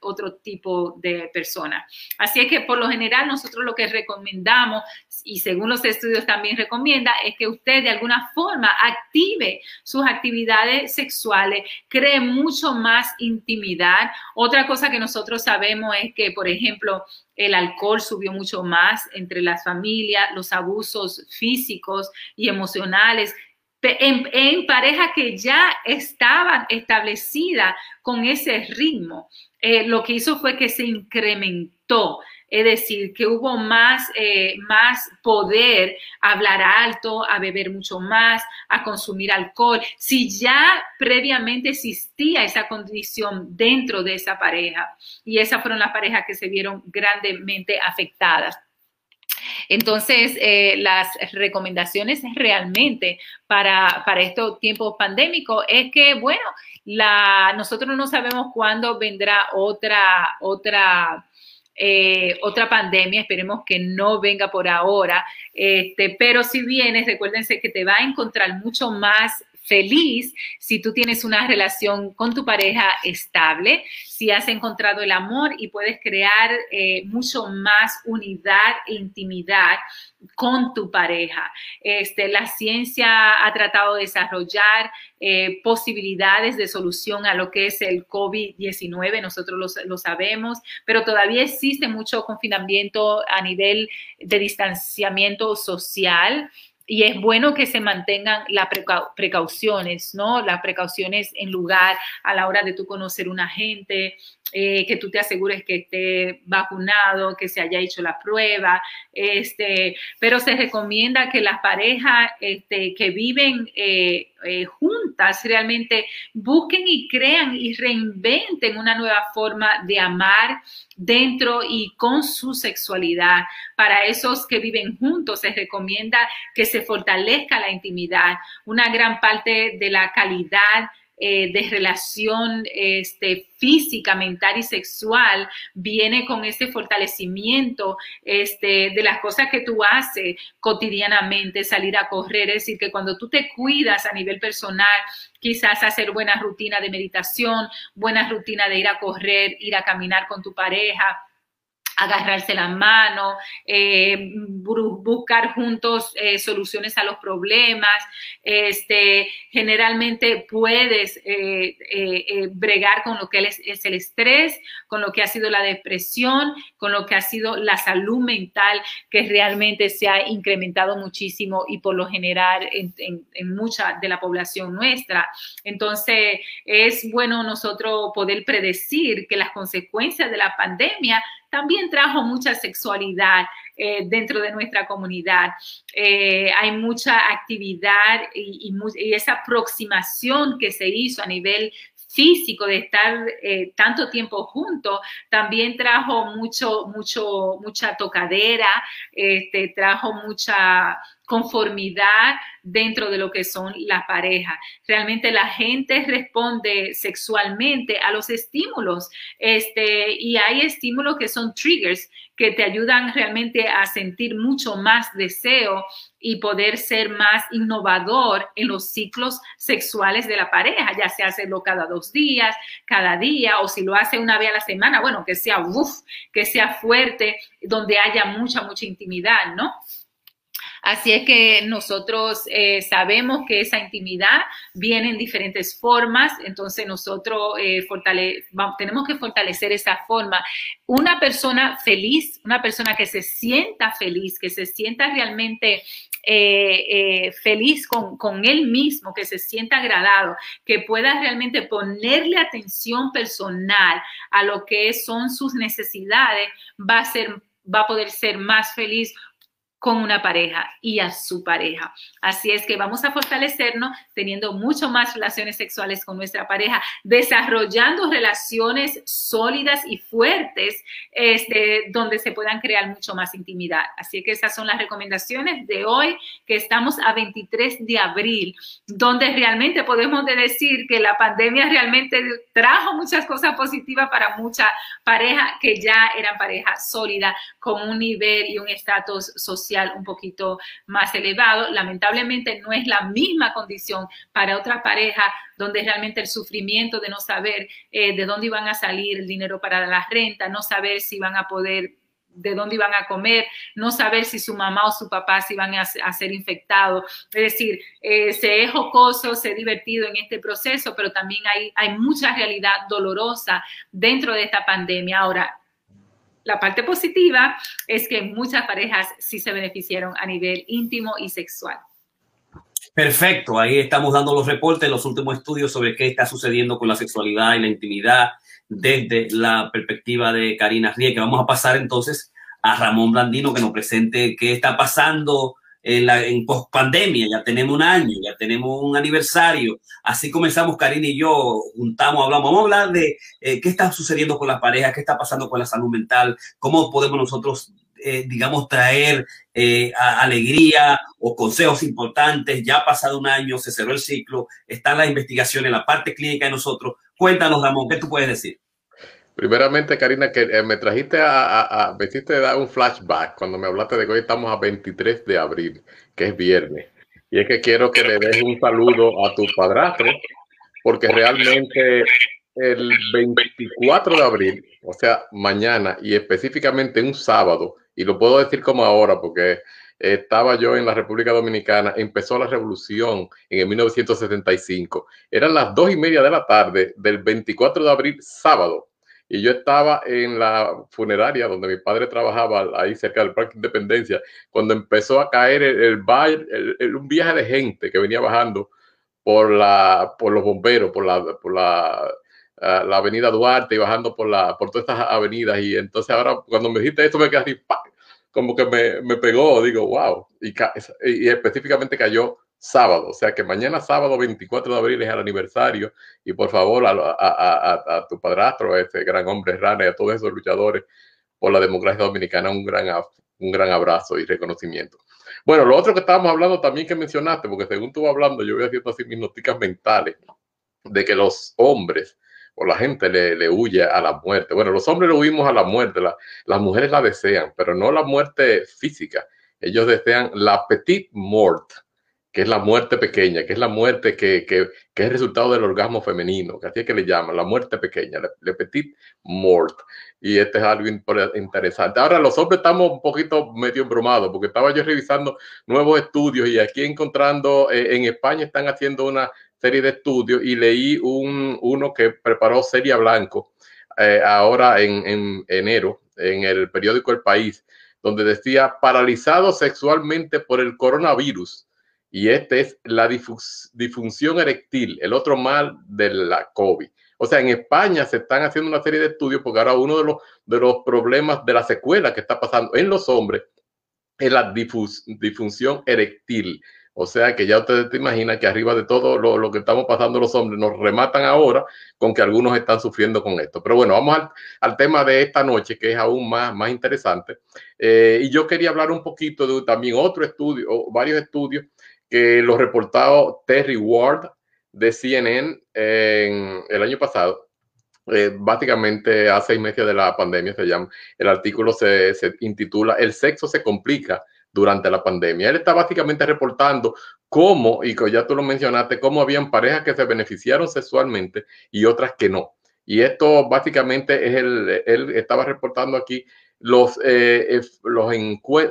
S3: otro tipo de personas. Así es que por lo general nosotros lo que recomendamos, y según los estudios también recomienda, es que usted de alguna forma active sus actividades sexuales, cree mucho más intimidad. Otra cosa que nosotros sabemos es que, por ejemplo, el alcohol subió mucho más entre las familias, los abusos físicos y emocionales. En, en parejas que ya estaban establecidas con ese ritmo, eh, lo que hizo fue que se incrementó es decir, que hubo más, eh, más poder a hablar alto, a beber mucho más, a consumir alcohol, si ya previamente existía esa condición dentro de esa pareja. Y esas fueron las parejas que se vieron grandemente afectadas. Entonces, eh, las recomendaciones realmente para, para estos tiempos pandémicos es que, bueno, nosotros no sabemos cuándo vendrá otra, otra eh, otra pandemia, esperemos que no venga por ahora, este, pero si vienes, recuérdense que te va a encontrar mucho más feliz si tú tienes una relación con tu pareja estable, si has encontrado el amor y puedes crear eh, mucho más unidad e intimidad con tu pareja. Este, la ciencia ha tratado de desarrollar eh, posibilidades de solución a lo que es el COVID-19, nosotros lo, lo, sabemos, pero todavía existe mucho confinamiento a nivel de distanciamiento social y es bueno que se mantengan las precauciones, ¿no? Las precauciones en lugar a la hora de tú conocer una gente, eh, que tú te asegures que esté vacunado, que se haya hecho la prueba, este, pero se recomienda que las parejas este, que viven eh, eh, juntas realmente busquen y crean y reinventen una nueva forma de amar dentro y con su sexualidad. Para esos que viven juntos se recomienda que se fortalezca la intimidad. Una gran parte de la calidad eh, de relación este, física, mental y sexual viene con ese fortalecimiento este, de las cosas que tú haces cotidianamente, salir a correr, es decir, que cuando tú te cuidas a nivel personal, quizás hacer buena rutina de meditación, buena rutina de ir a correr, ir a caminar con tu pareja, agarrarse la mano, eh, buscar juntos eh, soluciones a los problemas. Este, generalmente puedes eh, bregar con lo que es, el estrés, con lo que ha sido la depresión, con lo que ha sido la salud mental, que realmente se ha incrementado muchísimo y por lo general en, en mucha de la población nuestra. Entonces, es bueno nosotros poder predecir que las consecuencias de la pandemia también trajo mucha sexualidad eh, dentro de nuestra comunidad. Eh, hay mucha actividad y, esa aproximación que se hizo a nivel físico de estar eh, tanto tiempo juntos, también trajo mucho, mucho, mucha tocadera, este, trajo mucha conformidad dentro de lo que son las parejas. Realmente la gente responde sexualmente a los estímulos este, y hay estímulos que son triggers que te ayudan realmente a sentir mucho más deseo y poder ser más innovador en los ciclos sexuales de la pareja, ya sea hacerlo cada dos días, cada día, o si lo hace una vez a la semana, bueno, que sea, que sea fuerte, donde haya mucha, mucha intimidad, ¿no? Así es que nosotros eh, sabemos que esa intimidad viene en diferentes formas, entonces nosotros eh, tenemos que fortalecer esa forma. Una persona feliz, una persona que se sienta feliz, que se sienta realmente eh, feliz con, con, él mismo, que se sienta agradado, que pueda realmente ponerle atención personal a lo que son sus necesidades, va a ser va a poder ser más feliz con una pareja y a su pareja. Así es que vamos a fortalecernos teniendo mucho más relaciones sexuales con nuestra pareja, desarrollando relaciones sólidas y fuertes este, donde se puedan crear mucho más intimidad. Así que esas son las recomendaciones de hoy, que estamos a 23 de abril, donde realmente podemos decir que la pandemia realmente trajo muchas cosas positivas para muchas parejas que ya eran parejas sólidas con un nivel y un estatus social un poquito más elevado. Lamentablemente no es la misma condición para otra pareja donde realmente el sufrimiento de no saber eh, de dónde iban a salir el dinero para la renta, no saber si van a poder de dónde iban a comer, no saber si su mamá o su papá se iban a, ser infectados. Es decir, eh, se es jocoso, se es divertido en este proceso, pero también hay, hay mucha realidad dolorosa dentro de esta pandemia. Ahora, la parte positiva es que muchas parejas sí se beneficiaron a nivel íntimo y sexual.
S1: Perfecto, ahí estamos dando los reportes, los últimos estudios sobre qué está sucediendo con la sexualidad y la intimidad desde la perspectiva de Karina que Vamos a pasar entonces a Ramón Blandino que nos presente qué está pasando en, la, en post pandemia, ya tenemos un año, ya tenemos un aniversario. Así comenzamos, Karina y yo, juntamos, hablamos, vamos a hablar de eh, qué está sucediendo con las parejas, qué está pasando con la salud mental, cómo podemos nosotros, eh, digamos, traer eh, alegría o consejos importantes. Ya ha pasado un año, se cerró el ciclo, están las investigaciones, la parte clínica de nosotros. Cuéntanos, Ramón, ¿qué tú puedes decir?
S2: Primeramente, Karina, que eh, me trajiste a, a, me dar un flashback cuando me hablaste de que hoy estamos a 23 de abril, que es viernes. Y es que quiero que le des un saludo a tu padrastro, porque realmente el 24 de abril, o sea, mañana y específicamente un sábado, y lo puedo decir como ahora porque estaba yo en la República Dominicana, empezó la revolución en el 1975. Eran las dos y media de la tarde del 24 de abril, sábado, y yo estaba en la funeraria donde mi padre trabajaba, ahí cerca del Parque Independencia, cuando empezó a caer el, el, un viaje de gente que venía bajando por, la, por los bomberos, por la, por la la avenida Duarte y bajando por, la, por todas estas avenidas. Y entonces ahora cuando me dijiste esto me quedé así, como que me, me, pegó, digo, wow. Y, y, específicamente cayó sábado, o sea que mañana sábado 24 de abril es el aniversario y por favor a, a, a, tu padrastro, a ese gran hombre Rana y a todos esos luchadores por la democracia dominicana un gran, un gran abrazo y reconocimiento. Bueno, lo otro que estábamos hablando también que mencionaste, porque según tú hablando, yo voy haciendo así mis noticias mentales, de que los hombres o la gente le, le, huye a la muerte. Bueno, los hombres le huimos a la muerte, las mujeres la desean, pero no la muerte física. Ellos desean la petite mort, que es la muerte pequeña, que es la muerte que, que, que es resultado del orgasmo femenino, que así es que le llaman, la muerte pequeña, la, petite mort. Y este es algo interesante. Ahora, los hombres estamos un poquito medio embrumados, porque estaba yo revisando nuevos estudios y aquí encontrando, eh, en España están haciendo una serie de estudios y leí un, uno que preparó Seria Blanco eh, ahora en, en, enero en el periódico El País, donde decía paralizado sexualmente por el coronavirus. Y este es la disfunción erectil, el otro mal de la COVID. O sea, en España se están haciendo una serie de estudios porque ahora uno de los, de los problemas de la secuela que está pasando en los hombres es la disfunción erectil. O sea que ya ustedes te imaginan que arriba de todo lo, que estamos pasando los hombres nos rematan ahora con que algunos están sufriendo con esto. Pero bueno, vamos al, tema de esta noche que es aún más, más interesante. Eh, y yo quería hablar un poquito de también otro estudio, varios estudios que los reportado Terry Ward de CNN el año pasado. Eh, básicamente a seis meses de la pandemia se llama. El artículo se, se intitula El sexo se complica durante la pandemia. Él está básicamente reportando cómo, y ya tú lo mencionaste, cómo habían parejas que se beneficiaron sexualmente y otras que no. Y esto básicamente es el, él estaba reportando aquí los, eh, los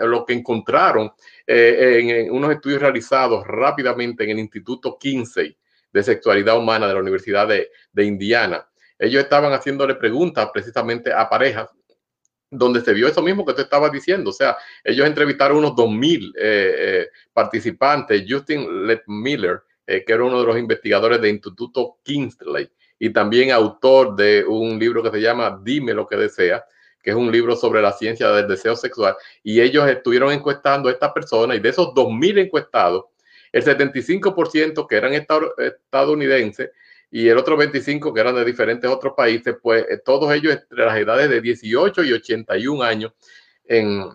S2: lo que encontraron eh, en, unos estudios realizados rápidamente en el Instituto Kinsey de Sexualidad Humana de la Universidad de, de Indiana. Ellos estaban haciéndole preguntas precisamente a parejas donde se vio eso mismo que tú estabas diciendo. O sea, ellos entrevistaron unos 2.000 eh, eh, participantes. Justin Miller, eh, que era uno de los investigadores del Instituto Kingsley y también autor de un libro que se llama Dime lo que deseas, que es un libro sobre la ciencia del deseo sexual. Y ellos estuvieron encuestando a estas personas y de esos 2.000 encuestados, el 75% que eran estadounidenses y el otro 25 que eran de diferentes otros países, pues eh, todos ellos entre las edades de 18 y 81 años en,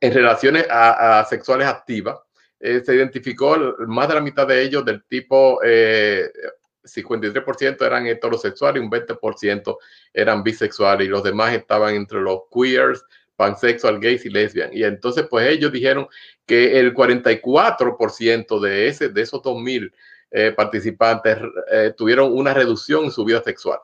S2: en relaciones a, sexuales activas. Eh, se identificó más de la mitad de ellos del tipo eh, 53% eran heterosexuales y un 20% eran bisexuales y los demás estaban entre los queers, pansexual, gays y lesbian. Y entonces pues ellos dijeron que el 44% de, ese, de esos 2000 eh, participantes eh, tuvieron una reducción en su vida sexual.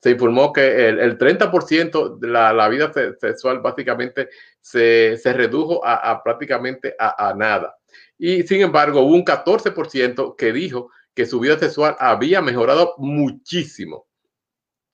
S2: Se informó que el, 30% de la, vida sexual básicamente se, redujo a, prácticamente a, nada. Y sin embargo, hubo un 14% que dijo que su vida sexual había mejorado muchísimo.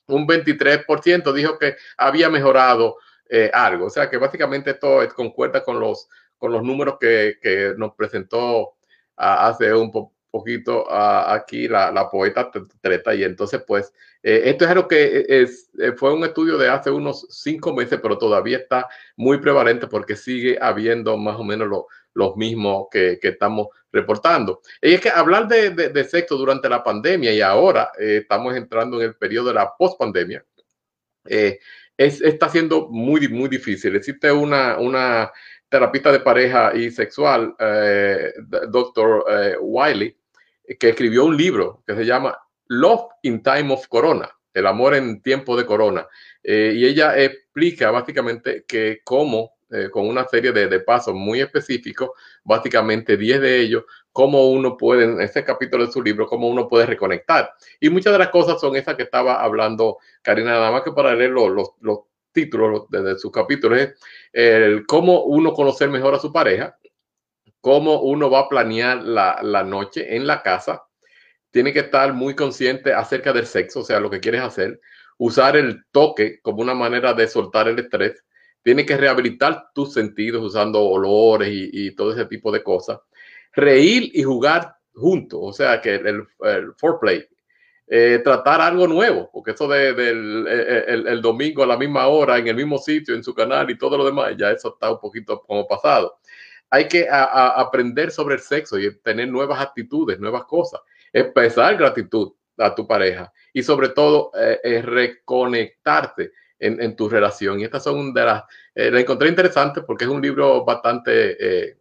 S2: Un 23% dijo que había mejorado eh, algo. O sea que básicamente esto concuerda con los, con los números que, que nos presentó hace un, poquito aquí la, poeta treta y entonces pues eh, esto es algo que es, eh, fue un estudio de hace unos cinco meses pero todavía está muy prevalente porque sigue habiendo más o menos lo, los mismos que, que, estamos reportando. Y es que hablar de, de, sexo durante la pandemia y ahora eh, estamos entrando en el periodo de la post-pandemia, es, está siendo muy, muy difícil. Existe una, una terapista de pareja y sexual, doctor Wiley, que escribió un libro que se llama Love in Time of Corona, el amor en tiempo de corona. Eh, y ella explica básicamente que cómo con una serie de, pasos muy específicos, básicamente 10 de ellos, cómo uno puede, en ese capítulo de su libro, cómo uno puede reconectar. Y muchas de las cosas son esas que estaba hablando Karina, nada más que para leer los, los, los títulos de, de sus capítulos, es el cómo uno conocer mejor a su pareja, cómo uno va a planear la, la noche en la casa, tiene que estar muy consciente acerca del sexo, o sea, lo que quieres hacer, usar el toque como una manera de soltar el estrés, tiene que rehabilitar tus sentidos usando olores y, todo ese tipo de cosas, reír y jugar juntos, o sea, que el, el foreplay, eh, tratar algo nuevo, porque eso del de, el, el, domingo a la misma hora, en el mismo sitio, en su canal y todo lo demás, ya eso está un poquito como pasado. Hay que aprender sobre el sexo y tener nuevas actitudes, nuevas cosas. Expresar gratitud a tu pareja y sobre todo eh, es reconectarte en, tu relación. Y estas son de las, eh, la encontré interesante porque es un libro bastante eh,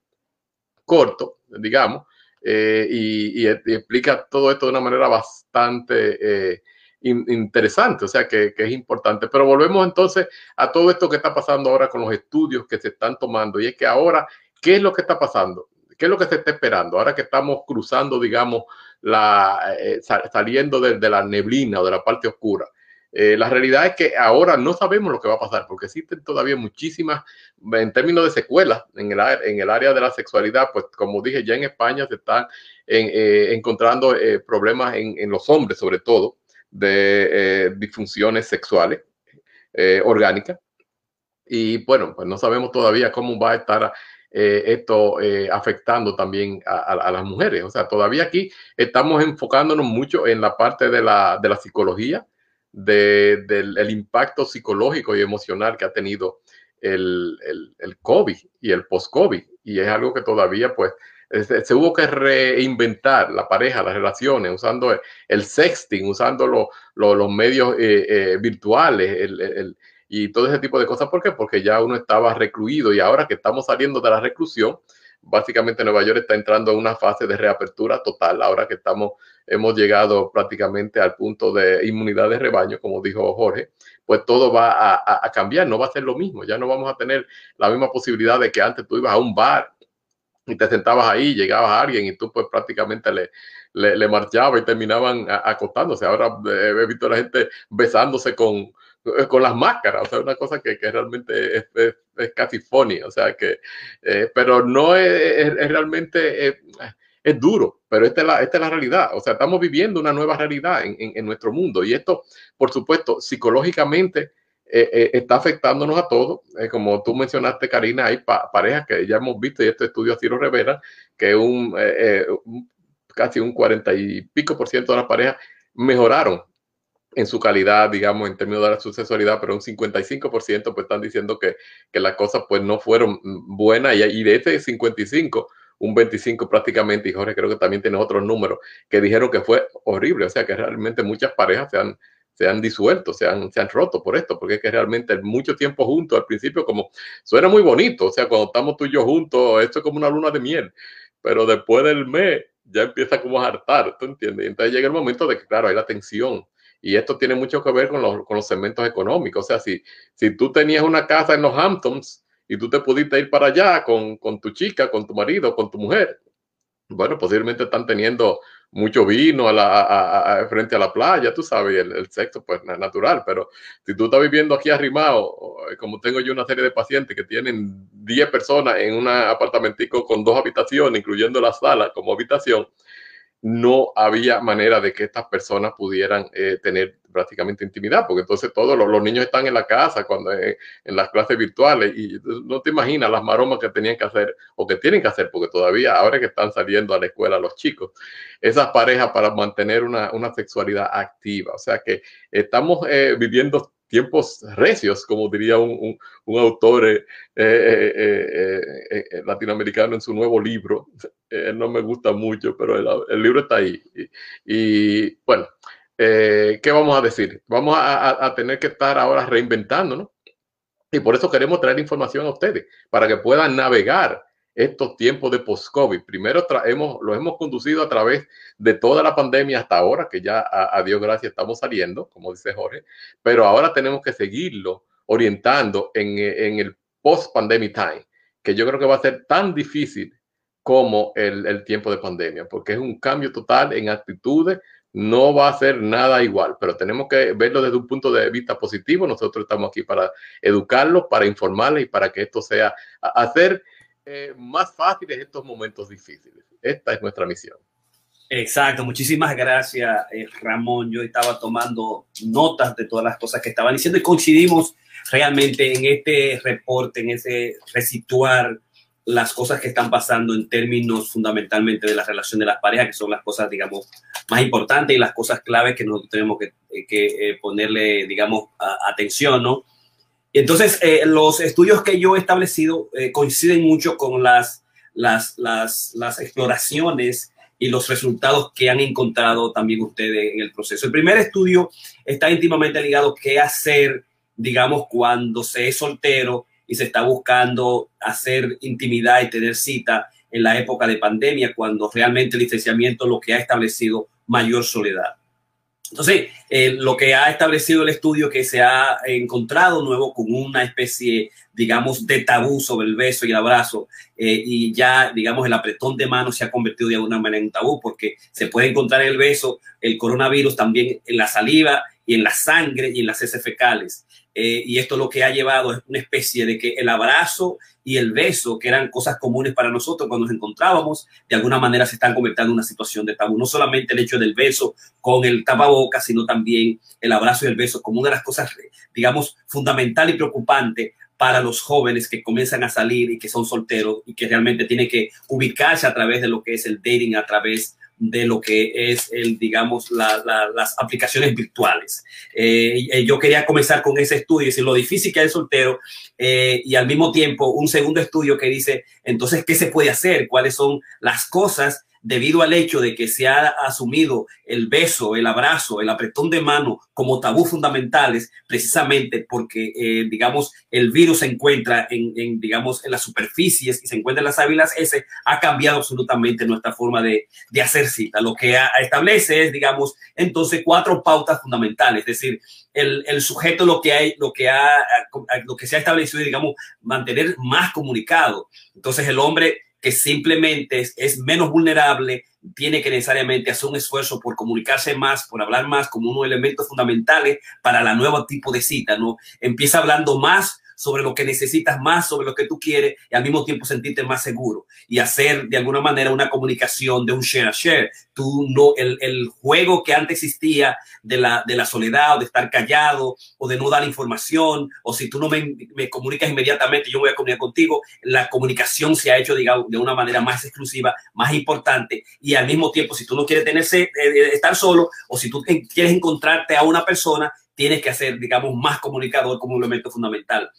S2: corto, digamos, eh, y, explica todo esto de una manera bastante in, interesante, o sea que, que, es importante. Pero volvemos entonces a todo esto que está pasando ahora con los estudios que se están tomando y es que ahora, ¿qué es lo que está pasando? ¿Qué es lo que se está esperando? Ahora que estamos cruzando, digamos, la, eh, saliendo de, de, la neblina o de la parte oscura. Eh, la realidad es que ahora no sabemos lo que va a pasar porque existen todavía muchísimas, en términos de secuelas en el, en el área de la sexualidad, pues como dije, ya en España se están eh, encontrando eh, problemas en, en, los hombres, sobre todo, de disfunciones sexuales orgánicas. Y bueno, pues no sabemos todavía cómo va a estar esto afectando también a, a, a, las mujeres. O sea, todavía aquí estamos enfocándonos mucho en la parte de la, de la psicología, de, del el impacto psicológico y emocional que ha tenido el, el, el COVID y el post-COVID. Y es algo que todavía, pues, se, hubo que reinventar la pareja, las relaciones, usando el, sexting, usando lo, lo, los medios eh, eh virtuales, el, el, y todo ese tipo de cosas. ¿Por qué? Porque ya uno estaba recluido y ahora que estamos saliendo de la reclusión, básicamente Nueva York está entrando en una fase de reapertura total, ahora que estamos, hemos llegado prácticamente al punto de inmunidad de rebaño, como dijo Jorge, pues todo va a, a, a cambiar, no va a ser lo mismo, ya no vamos a tener la misma posibilidad de que antes tú ibas a un bar y te sentabas ahí, llegabas a alguien y tú pues prácticamente le, le, le marchabas y terminaban acostándose. Ahora eh, he visto a la gente besándose con, eh, con las máscaras, o sea, una cosa que, que realmente es, es, es, casi funny, o sea, que, eh, pero no es, es realmente, eh, es duro, pero esta es, la, realidad, o sea, estamos viviendo una nueva realidad en, nuestro mundo y esto, por supuesto, psicológicamente eh, está afectándonos a todos, como tú mencionaste, Karina, hay pa parejas que ya hemos visto, y este estudio Ciro revela, que un, casi un cuarenta y pico por ciento de las parejas mejoraron en su calidad, digamos, en términos de la sucesoridad, pero un 55% pues están diciendo que, que las cosas pues no fueron buenas y, y de ese 55, un 25 prácticamente, y Jorge creo que también tiene otros números, que dijeron que fue horrible, o sea que realmente muchas parejas se han, se han disuelto, se han, se han roto por esto, porque es que realmente mucho tiempo juntos, al principio como suena muy bonito, o sea, cuando estamos tú y yo juntos, esto es como una luna de miel, pero después del mes ya empieza como a hartar, ¿tú entiendes? Y entonces llega el momento de que, claro, hay la tensión, y esto tiene mucho que ver con los, con los segmentos económicos. O sea, si, si tú tenías una casa en los Hamptons y tú te pudiste ir para allá con, con tu chica, con tu marido, con tu mujer, bueno, posiblemente están teniendo mucho vino a la, frente a la playa, tú sabes, el, el, sexo pues natural, pero si tú estás viviendo aquí arrimado, como tengo yo una serie de pacientes que tienen 10 personas en un apartamentico con dos habitaciones, incluyendo la sala como habitación, no había manera de que estas personas pudieran eh, tener prácticamente intimidad, porque entonces todos los, niños están en la casa, cuando eh, en las clases virtuales, y no te imaginas las maromas que tenían que hacer o que tienen que hacer, porque todavía ahora que están saliendo a la escuela los chicos, esas parejas para mantener una, una sexualidad activa. O sea que estamos eh, viviendo tiempos recios, como diría un, un, un autor eh, eh, eh, eh latinoamericano en su nuevo libro. no me gusta mucho, pero el, libro está ahí. Y, bueno, ¿qué vamos a decir? Vamos a, tener que estar ahora reinventándonos. Y por eso queremos traer información a ustedes, para que puedan navegar estos tiempos de post-COVID. Primero hemos, lo hemos conducido a través de toda la pandemia hasta ahora, que ya a, a, Dios gracias estamos saliendo, como dice Jorge, pero ahora tenemos que seguirlo orientando en, en el post-pandemic time, que yo creo que va a ser tan difícil como el, el, tiempo de pandemia, porque es un cambio total en actitudes, no va a ser nada igual, pero tenemos que verlo desde un punto de vista positivo. Nosotros estamos aquí para educarlos, para informarles y para que esto sea, hacer eh, más fáciles estos momentos difíciles. Esta es nuestra misión.
S1: Exacto, muchísimas gracias, eh, Ramón. Yo estaba tomando notas de todas las cosas que estaban diciendo y coincidimos realmente en este reporte, en ese resituar las cosas que están pasando en términos fundamentalmente de la relación de las parejas, que son las cosas, digamos, más importantes y las cosas claves que nosotros tenemos que, que eh, ponerle, digamos, atención, ¿no? Y entonces, eh, los estudios que yo he establecido eh, coinciden mucho con las, las, las, exploraciones y los resultados que han encontrado también ustedes en el proceso. El primer estudio está íntimamente ligado a qué hacer, digamos, cuando se es soltero y se está buscando hacer intimidad y tener cita en la época de pandemia, cuando realmente el distanciamiento lo que ha establecido mayor soledad. Entonces, eh, lo que ha establecido el estudio que se ha encontrado nuevo con una especie, digamos, de tabú sobre el beso y el abrazo, eh, y ya, digamos, el apretón de manos se ha convertido de alguna manera en un tabú, porque se puede encontrar en el beso el coronavirus también en la saliva y en la sangre y en las heces fecales. Eh, y esto lo que ha llevado es una especie de que el abrazo y el beso, que eran cosas comunes para nosotros cuando nos encontrábamos, de alguna manera se están convirtiendo en una situación de tabú. No solamente el hecho del beso con el tapabocas, sino también el abrazo y el beso como una de las cosas, digamos, fundamental y preocupante para los jóvenes que comienzan a salir y que son solteros y que realmente tienen que ubicarse a través de lo que es el dating, a través de lo que es el, digamos, las aplicaciones virtuales. Eh, yo quería comenzar con ese estudio, decir, lo difícil que es soltero eh, y al mismo tiempo un segundo estudio que dice, entonces, ¿qué se puede hacer? ¿Cuáles son las cosas debido al hecho de que se ha asumido el beso, el abrazo, el apretón de mano como tabú fundamentales, precisamente porque, eh, digamos, el virus se encuentra en, digamos, en las superficies y se encuentra en las ávilas S, ha cambiado absolutamente nuestra forma de, de hacer cita. Lo que establece es, digamos, entonces cuatro pautas fundamentales, es decir, el, el, sujeto lo que hay, lo que ha, lo que se ha establecido, digamos, mantener más comunicado. Entonces el hombre que simplemente es, menos vulnerable, tiene que necesariamente hacer un esfuerzo por comunicarse más, por hablar más como uno de los elementos fundamentales para la nueva tipo de cita, ¿no? Empieza hablando más sobre lo que necesitas más, sobre lo que tú quieres y al mismo tiempo sentirte más seguro y hacer de alguna manera una comunicación de un share a share. Tú no, el, el juego que antes existía de la, de la soledad o de estar callado o de no dar información o si tú no me, me comunicas inmediatamente, yo voy a comunicar contigo, la comunicación se ha hecho, digamos, de una manera más exclusiva, más importante y al mismo tiempo, si tú no quieres tenerse, eh, eh, estar solo o si tú quieres encontrarte a una persona, tienes que hacer, digamos, más comunicador como un elemento fundamental.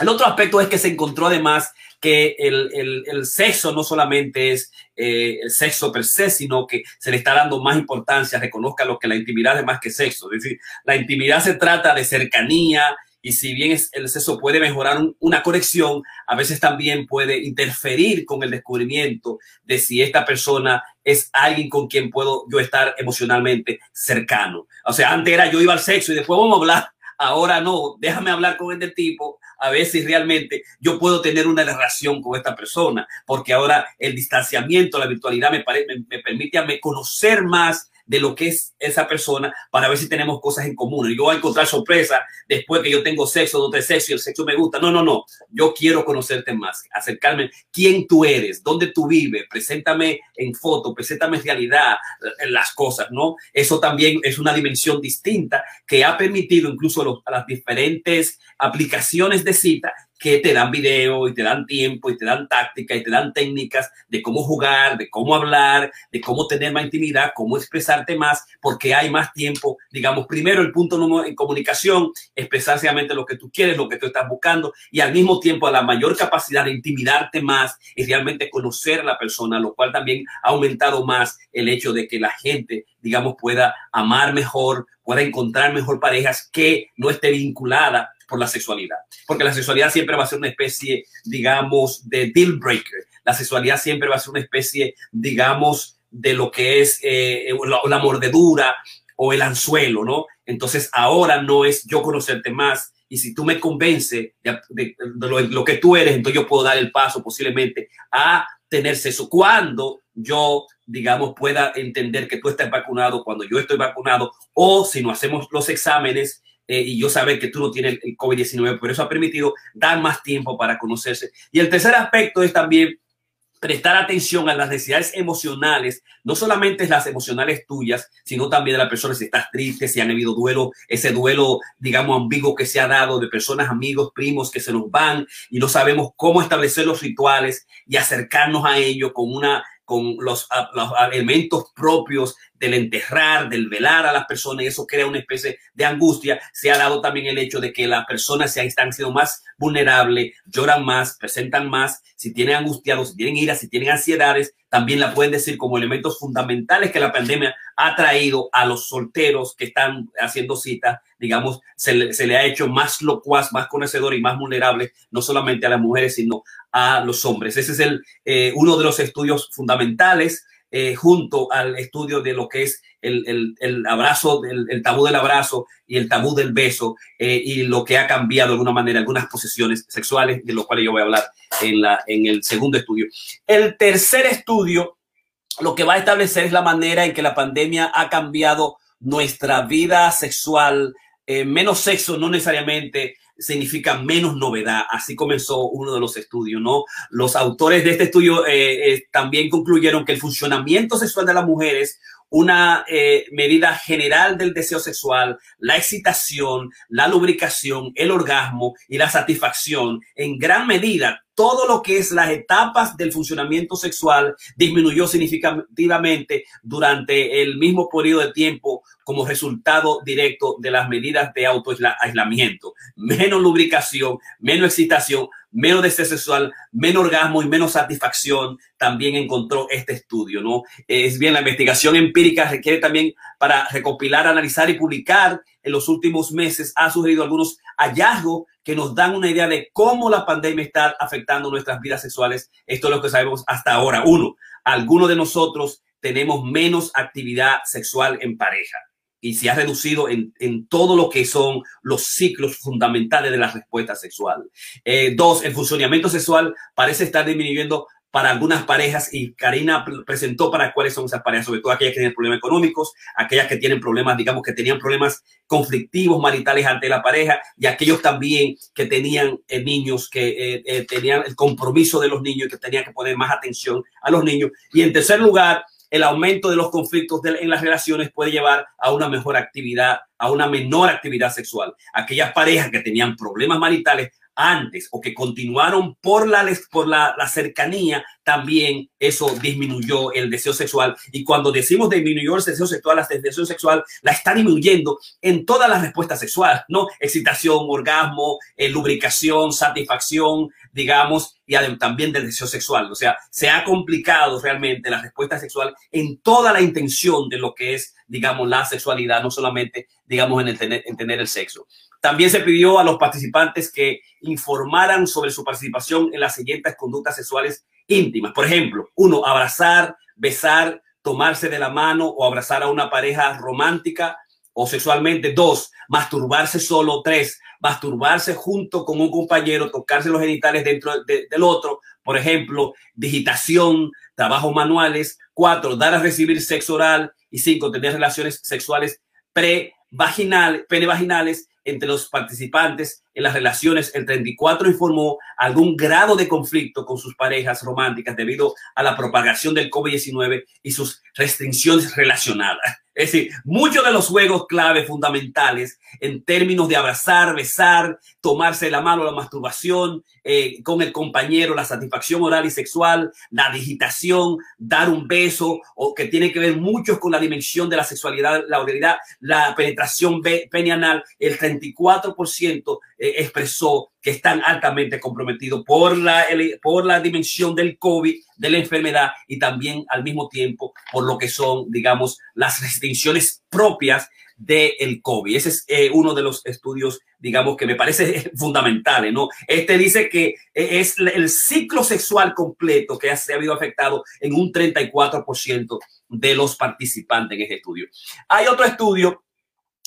S1: El otro aspecto es que se encontró además que el, el, el sexo no solamente es eh, el sexo per se, sino que se le está dando más importancia, reconozca lo que la intimidad es más que sexo. Es decir, la intimidad se trata de cercanía y si bien es, el sexo puede mejorar una conexión, a veces también puede interferir con el descubrimiento de si esta persona es alguien con quien puedo yo estar emocionalmente cercano. O sea, antes era yo iba al sexo y después vamos a hablar ahora no, déjame hablar con este tipo a ver si realmente yo puedo tener una relación con esta persona, porque ahora el distanciamiento, la virtualidad me, me, permite a me conocer más de lo que es esa persona para ver si tenemos cosas en común. Y yo voy a encontrar sorpresa después que yo tengo sexo, no te sexo y el sexo me gusta. No, no, no. Yo quiero conocerte más, acercarme. ¿Quién tú eres? ¿Dónde tú vives? Preséntame en foto, preséntame en realidad en las cosas, ¿no? Eso también es una dimensión distinta que ha permitido incluso a las diferentes aplicaciones de cita que te dan video y te dan tiempo y te dan táctica y te dan técnicas de cómo jugar, de cómo hablar, de cómo tener más intimidad, cómo expresarte más, porque hay más tiempo. Digamos, primero el punto número en comunicación, expresar realmente lo que tú quieres, lo que tú estás buscando y al mismo tiempo a la mayor capacidad de intimidarte más y realmente conocer a la persona, lo cual también ha aumentado más el hecho de que la gente, digamos, pueda amar mejor, pueda encontrar mejor parejas que no esté vinculada por la sexualidad, porque la sexualidad siempre va a ser una especie, digamos, de deal breaker. La sexualidad siempre va a ser una especie, digamos, de lo que es eh, la, mordedura o el anzuelo, ¿no? Entonces ahora no es yo conocerte más y si tú me convences de, lo, que tú eres, entonces yo puedo dar el paso posiblemente a tener sexo cuando yo, digamos, pueda entender que tú estás vacunado, cuando yo estoy vacunado, o si no hacemos los exámenes eh, y yo saber que tú no tienes el COVID-19, por eso ha permitido dar más tiempo para conocerse. Y el tercer aspecto es también prestar atención a las necesidades emocionales, no solamente las emocionales tuyas, sino también de la persona si estás triste, si han habido duelo, ese duelo, digamos, ambiguo que se ha dado de personas, amigos, primos que se nos van y no sabemos cómo establecer los rituales y acercarnos a ellos con una con los, los, elementos propios del enterrar, del velar a las personas, y eso crea una especie de angustia. Se ha dado también el hecho de que las personas se están siendo más vulnerables, lloran más, presentan más, si tienen angustiados, si tienen ira, si tienen ansiedades, también la pueden decir como elementos fundamentales que la pandemia ha traído a los solteros que están haciendo citas, digamos, se le, se le ha hecho más locuaz, más conocedor y más vulnerable, no solamente a las mujeres, sino a los hombres. Ese es el, eh, uno de los estudios fundamentales eh, junto al estudio de lo que es el, el, abrazo, el, tabú del abrazo y el tabú del beso eh, y lo que ha cambiado de alguna manera algunas posiciones sexuales, de lo cual yo voy a hablar en, la, en el segundo estudio. El tercer estudio lo que va a establecer es la manera en que la pandemia ha cambiado nuestra vida sexual, menos sexo, no necesariamente significa menos novedad. Así comenzó uno de los estudios, ¿no? Los autores de este estudio eh, eh, también concluyeron que el funcionamiento sexual de las mujeres una eh, medida general del deseo sexual, la excitación, la lubricación, el orgasmo y la satisfacción, en gran medida todo lo que es las etapas del funcionamiento sexual disminuyó significativamente durante el mismo periodo de tiempo como resultado directo de las medidas de autoaislamiento. Menos lubricación, menos excitación, menos deseo sexual, menos orgasmo y menos satisfacción, también encontró este estudio, ¿no? Es bien, la investigación empírica requiere también para recopilar, analizar y publicar en los últimos meses ha sugerido algunos hallazgos que nos dan una idea de cómo la pandemia está afectando nuestras vidas sexuales. Esto es lo que sabemos hasta ahora. Uno, algunos de nosotros tenemos menos actividad sexual en pareja y se ha reducido en, todo lo que son los ciclos fundamentales de la respuesta sexual. Eh, dos, el funcionamiento sexual parece estar disminuyendo para algunas parejas y Karina presentó para cuáles son esas parejas, sobre todo aquellas que tienen problemas económicos, aquellas que tienen problemas, digamos, que tenían problemas conflictivos maritales ante la pareja y aquellos también que tenían eh, niños, que eh, tenían el compromiso de los niños que tenían que poner más atención a los niños. Y en tercer lugar, el aumento de los conflictos en las relaciones puede llevar a una mejor actividad, a una menor actividad sexual. Aquellas parejas que tenían problemas maritales antes o que continuaron por la, por la, cercanía, también eso disminuyó el deseo sexual. Y cuando decimos disminuyó el deseo sexual, la deseo sexual la está disminuyendo en toda la respuesta sexual, ¿no? Excitación, orgasmo, eh, lubricación, satisfacción, digamos, y también del deseo sexual. O sea, se ha complicado realmente la respuesta sexual en toda la intención de lo que es, digamos, la sexualidad, no solamente, digamos, en, el tener, en tener el sexo. También se pidió a los participantes que informaran sobre su participación en las siguientes conductas sexuales íntimas. Por ejemplo, uno, abrazar, besar, tomarse de la mano o abrazar a una pareja romántica o sexualmente. Dos, masturbarse solo. Tres, masturbarse junto con un compañero, tocarse los genitales dentro del otro. Por ejemplo, digitación, trabajos manuales. Cuatro, dar a recibir sexo oral. Y cinco, tener relaciones sexuales pre-vaginales, pene-vaginales entre los participantes en las relaciones. El 34 informó algún grado de conflicto con sus parejas románticas debido a la propagación del COVID-19 y sus restricciones relacionadas. Es decir, muchos de los juegos clave fundamentales en términos de abrazar, besar, tomarse la mano, la masturbación eh, con el compañero, la satisfacción oral y sexual, la digitación, dar un beso, o que tiene que ver mucho con la dimensión de la sexualidad, la oralidad, la penetración penianal, el 34% eh, expresó que están altamente comprometidos por la, por la dimensión del COVID, de la enfermedad y también al mismo tiempo por lo que son, digamos, las restricciones propias del COVID. Ese es eh, uno de los estudios, digamos, que me parece fundamental, ¿no? Este dice que eh, es el ciclo sexual completo que se ha habido afectado en un 34% de los participantes en este estudio. Hay otro estudio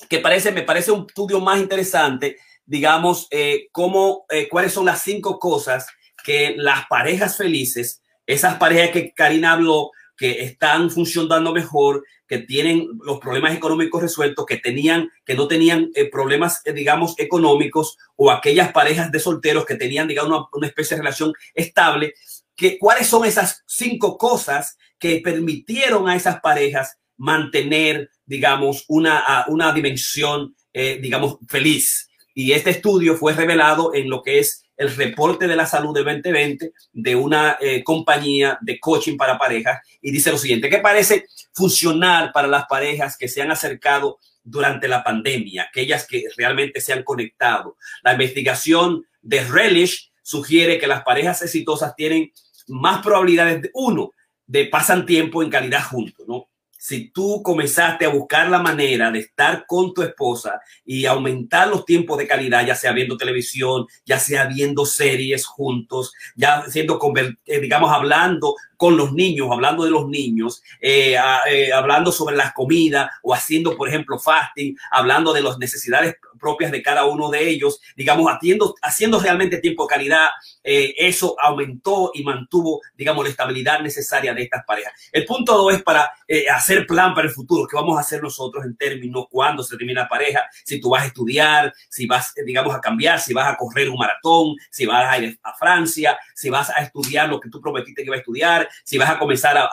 S1: que parece, me parece un estudio más interesante digamos, eh, cómo, eh, cuáles son las cinco cosas que las parejas felices, esas parejas que Karina habló, que están funcionando mejor, que tienen los problemas económicos resueltos, que tenían, que no tenían eh, problemas, digamos, económicos, o aquellas parejas de solteros que tenían, digamos, una, una especie de relación estable, que, cuáles son esas cinco cosas que permitieron a esas parejas mantener, digamos, una, una dimensión, digamos, feliz. Y este estudio fue revelado en lo que es el reporte de la salud del 2020 de una eh, compañía de coaching para parejas y dice lo siguiente, ¿qué parece funcionar para las parejas que se han acercado durante la pandemia, aquellas que realmente se han conectado? La investigación de Relish sugiere que las parejas exitosas tienen más probabilidades de uno, de pasan tiempo en calidad juntos, ¿no? Si tú comenzaste a buscar la manera de estar con tu esposa y aumentar los tiempos de calidad, ya sea viendo televisión, ya sea viendo series juntos, ya siendo, eh, digamos, hablando con los niños, hablando de los niños, eh, eh, hablando sobre las comidas o haciendo, por ejemplo, fasting, hablando de las necesidades propias de cada uno de ellos, digamos, haciendo, haciendo realmente tiempo de calidad, eso aumentó y mantuvo, digamos, la estabilidad necesaria de estas parejas. El punto dos es para hacer plan para el futuro, qué vamos a hacer nosotros en términos cuando se termina la pareja, si tú vas a estudiar, si vas, digamos, a cambiar, si vas a correr un maratón, si vas a ir a Francia, si vas a estudiar lo que tú prometiste que iba a estudiar, si vas a comenzar a,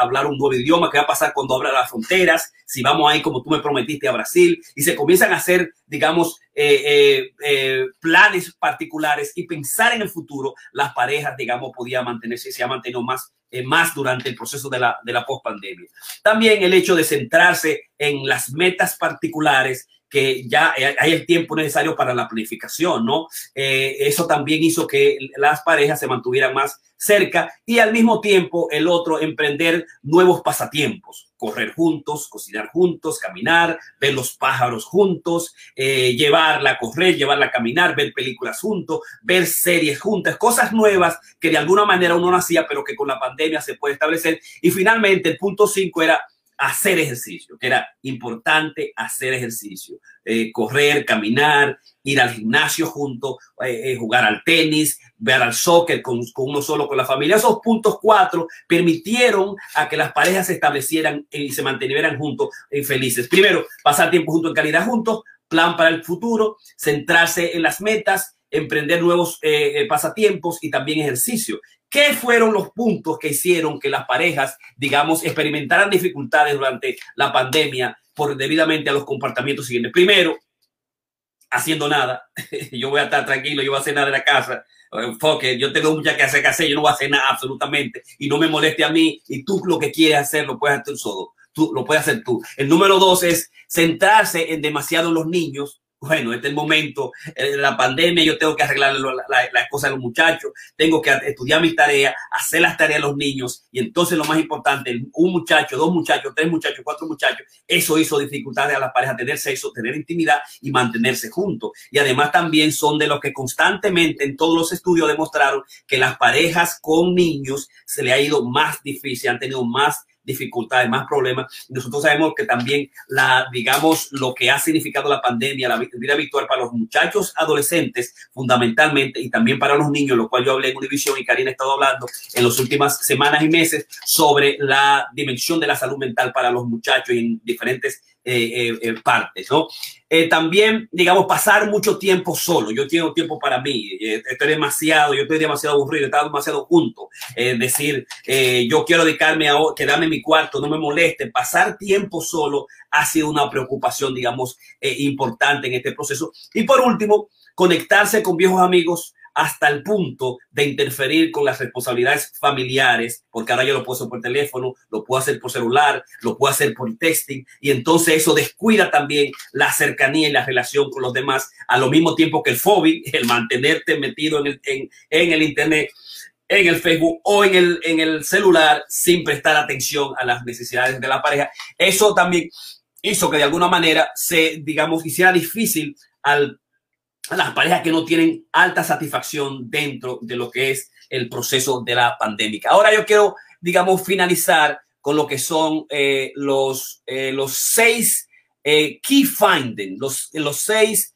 S1: hablar un nuevo idioma, qué va a pasar cuando abra las fronteras, si vamos ahí como tú me prometiste a Brasil, y se comienzan a hacer, digamos, eh, eh, eh, planes particulares y pensar en el futuro, las parejas, digamos, podían mantenerse se ha mantenido más más durante el proceso de la, de la post-pandemia. También el hecho de centrarse en las metas particulares que ya hay el tiempo necesario para la planificación, ¿no? Eh, eso también hizo que las parejas se mantuvieran más cerca y al mismo tiempo el otro emprender nuevos pasatiempos, correr juntos, cocinar juntos, caminar, ver los pájaros juntos, eh, llevarla a correr, llevarla a caminar, ver películas juntos, ver series juntas, cosas nuevas que de alguna manera uno no hacía, pero que con la pandemia se puede establecer. Y finalmente el punto cinco era hacer ejercicio, que era importante hacer ejercicio, eh, correr, caminar, ir al gimnasio junto, eh, eh, jugar al tenis, ver al soccer con, uno solo con la familia. Esos puntos cuatro permitieron a que las parejas se establecieran y se mantuvieran juntos y felices. Primero, pasar tiempo juntos en calidad juntos, plan para el futuro, centrarse en las metas, emprender nuevos pasatiempos y también ejercicio. ¿Qué fueron los puntos que hicieron que las parejas, digamos, experimentaran dificultades durante la pandemia por debidamente a los comportamientos siguientes? Primero, haciendo nada. yo voy a estar tranquilo, yo voy a hacer nada en la casa. Enfoque, yo tengo mucha que hacer que hacer, yo no voy a hacer nada absolutamente y no me moleste a mí y tú lo que quieres hacer lo puedes hacer solo. Tú lo puedes hacer tú. El número dos es centrarse en demasiado en los niños bueno, este es el momento, eh, la pandemia, yo tengo que arreglar las la, cosas de los muchachos, tengo que estudiar mis tareas, hacer las tareas de los niños, y entonces lo más importante, un muchacho, dos muchachos, tres muchachos, cuatro muchachos, eso hizo dificultades a las parejas tener sexo, tener intimidad y mantenerse juntos. Y además también son de los que constantemente en todos los estudios demostraron que las parejas con niños se le ha ido más difícil, han tenido más dificultades, más problemas. Nosotros sabemos que también la, digamos, lo que ha significado la pandemia, la vida virtual para los muchachos adolescentes, fundamentalmente, y también para los niños, lo cual yo hablé en Univisión y Karina ha estado hablando en las últimas semanas y meses sobre la dimensión de la salud mental para los muchachos en diferentes eh, eh, partes, ¿no? Eh, también, digamos, pasar mucho tiempo solo. Yo tengo tiempo para mí, estoy demasiado, yo estoy demasiado aburrido, estoy demasiado junto. Es decir, yo quiero dedicarme a quedarme en mi cuarto, no me moleste. Pasar tiempo solo ha sido una preocupación, digamos, importante en este proceso. Y por último, conectarse con viejos amigos hasta el punto de interferir con las responsabilidades familiares, porque ahora yo lo puedo hacer por teléfono, lo puedo hacer por celular, lo puedo hacer por texting, y entonces eso descuida también la cercanía y la relación con los demás, a lo mismo tiempo que el fobia, el mantenerte metido en el, en, el Internet en el Facebook o en el, en el celular sin prestar atención a las necesidades de la pareja. Eso también hizo que de alguna manera se, digamos, hiciera difícil al las parejas que no tienen alta satisfacción dentro de lo que es el proceso de la pandemia. Ahora yo quiero, digamos, finalizar con lo que son eh, los, eh, los seis eh, key findings, los, los seis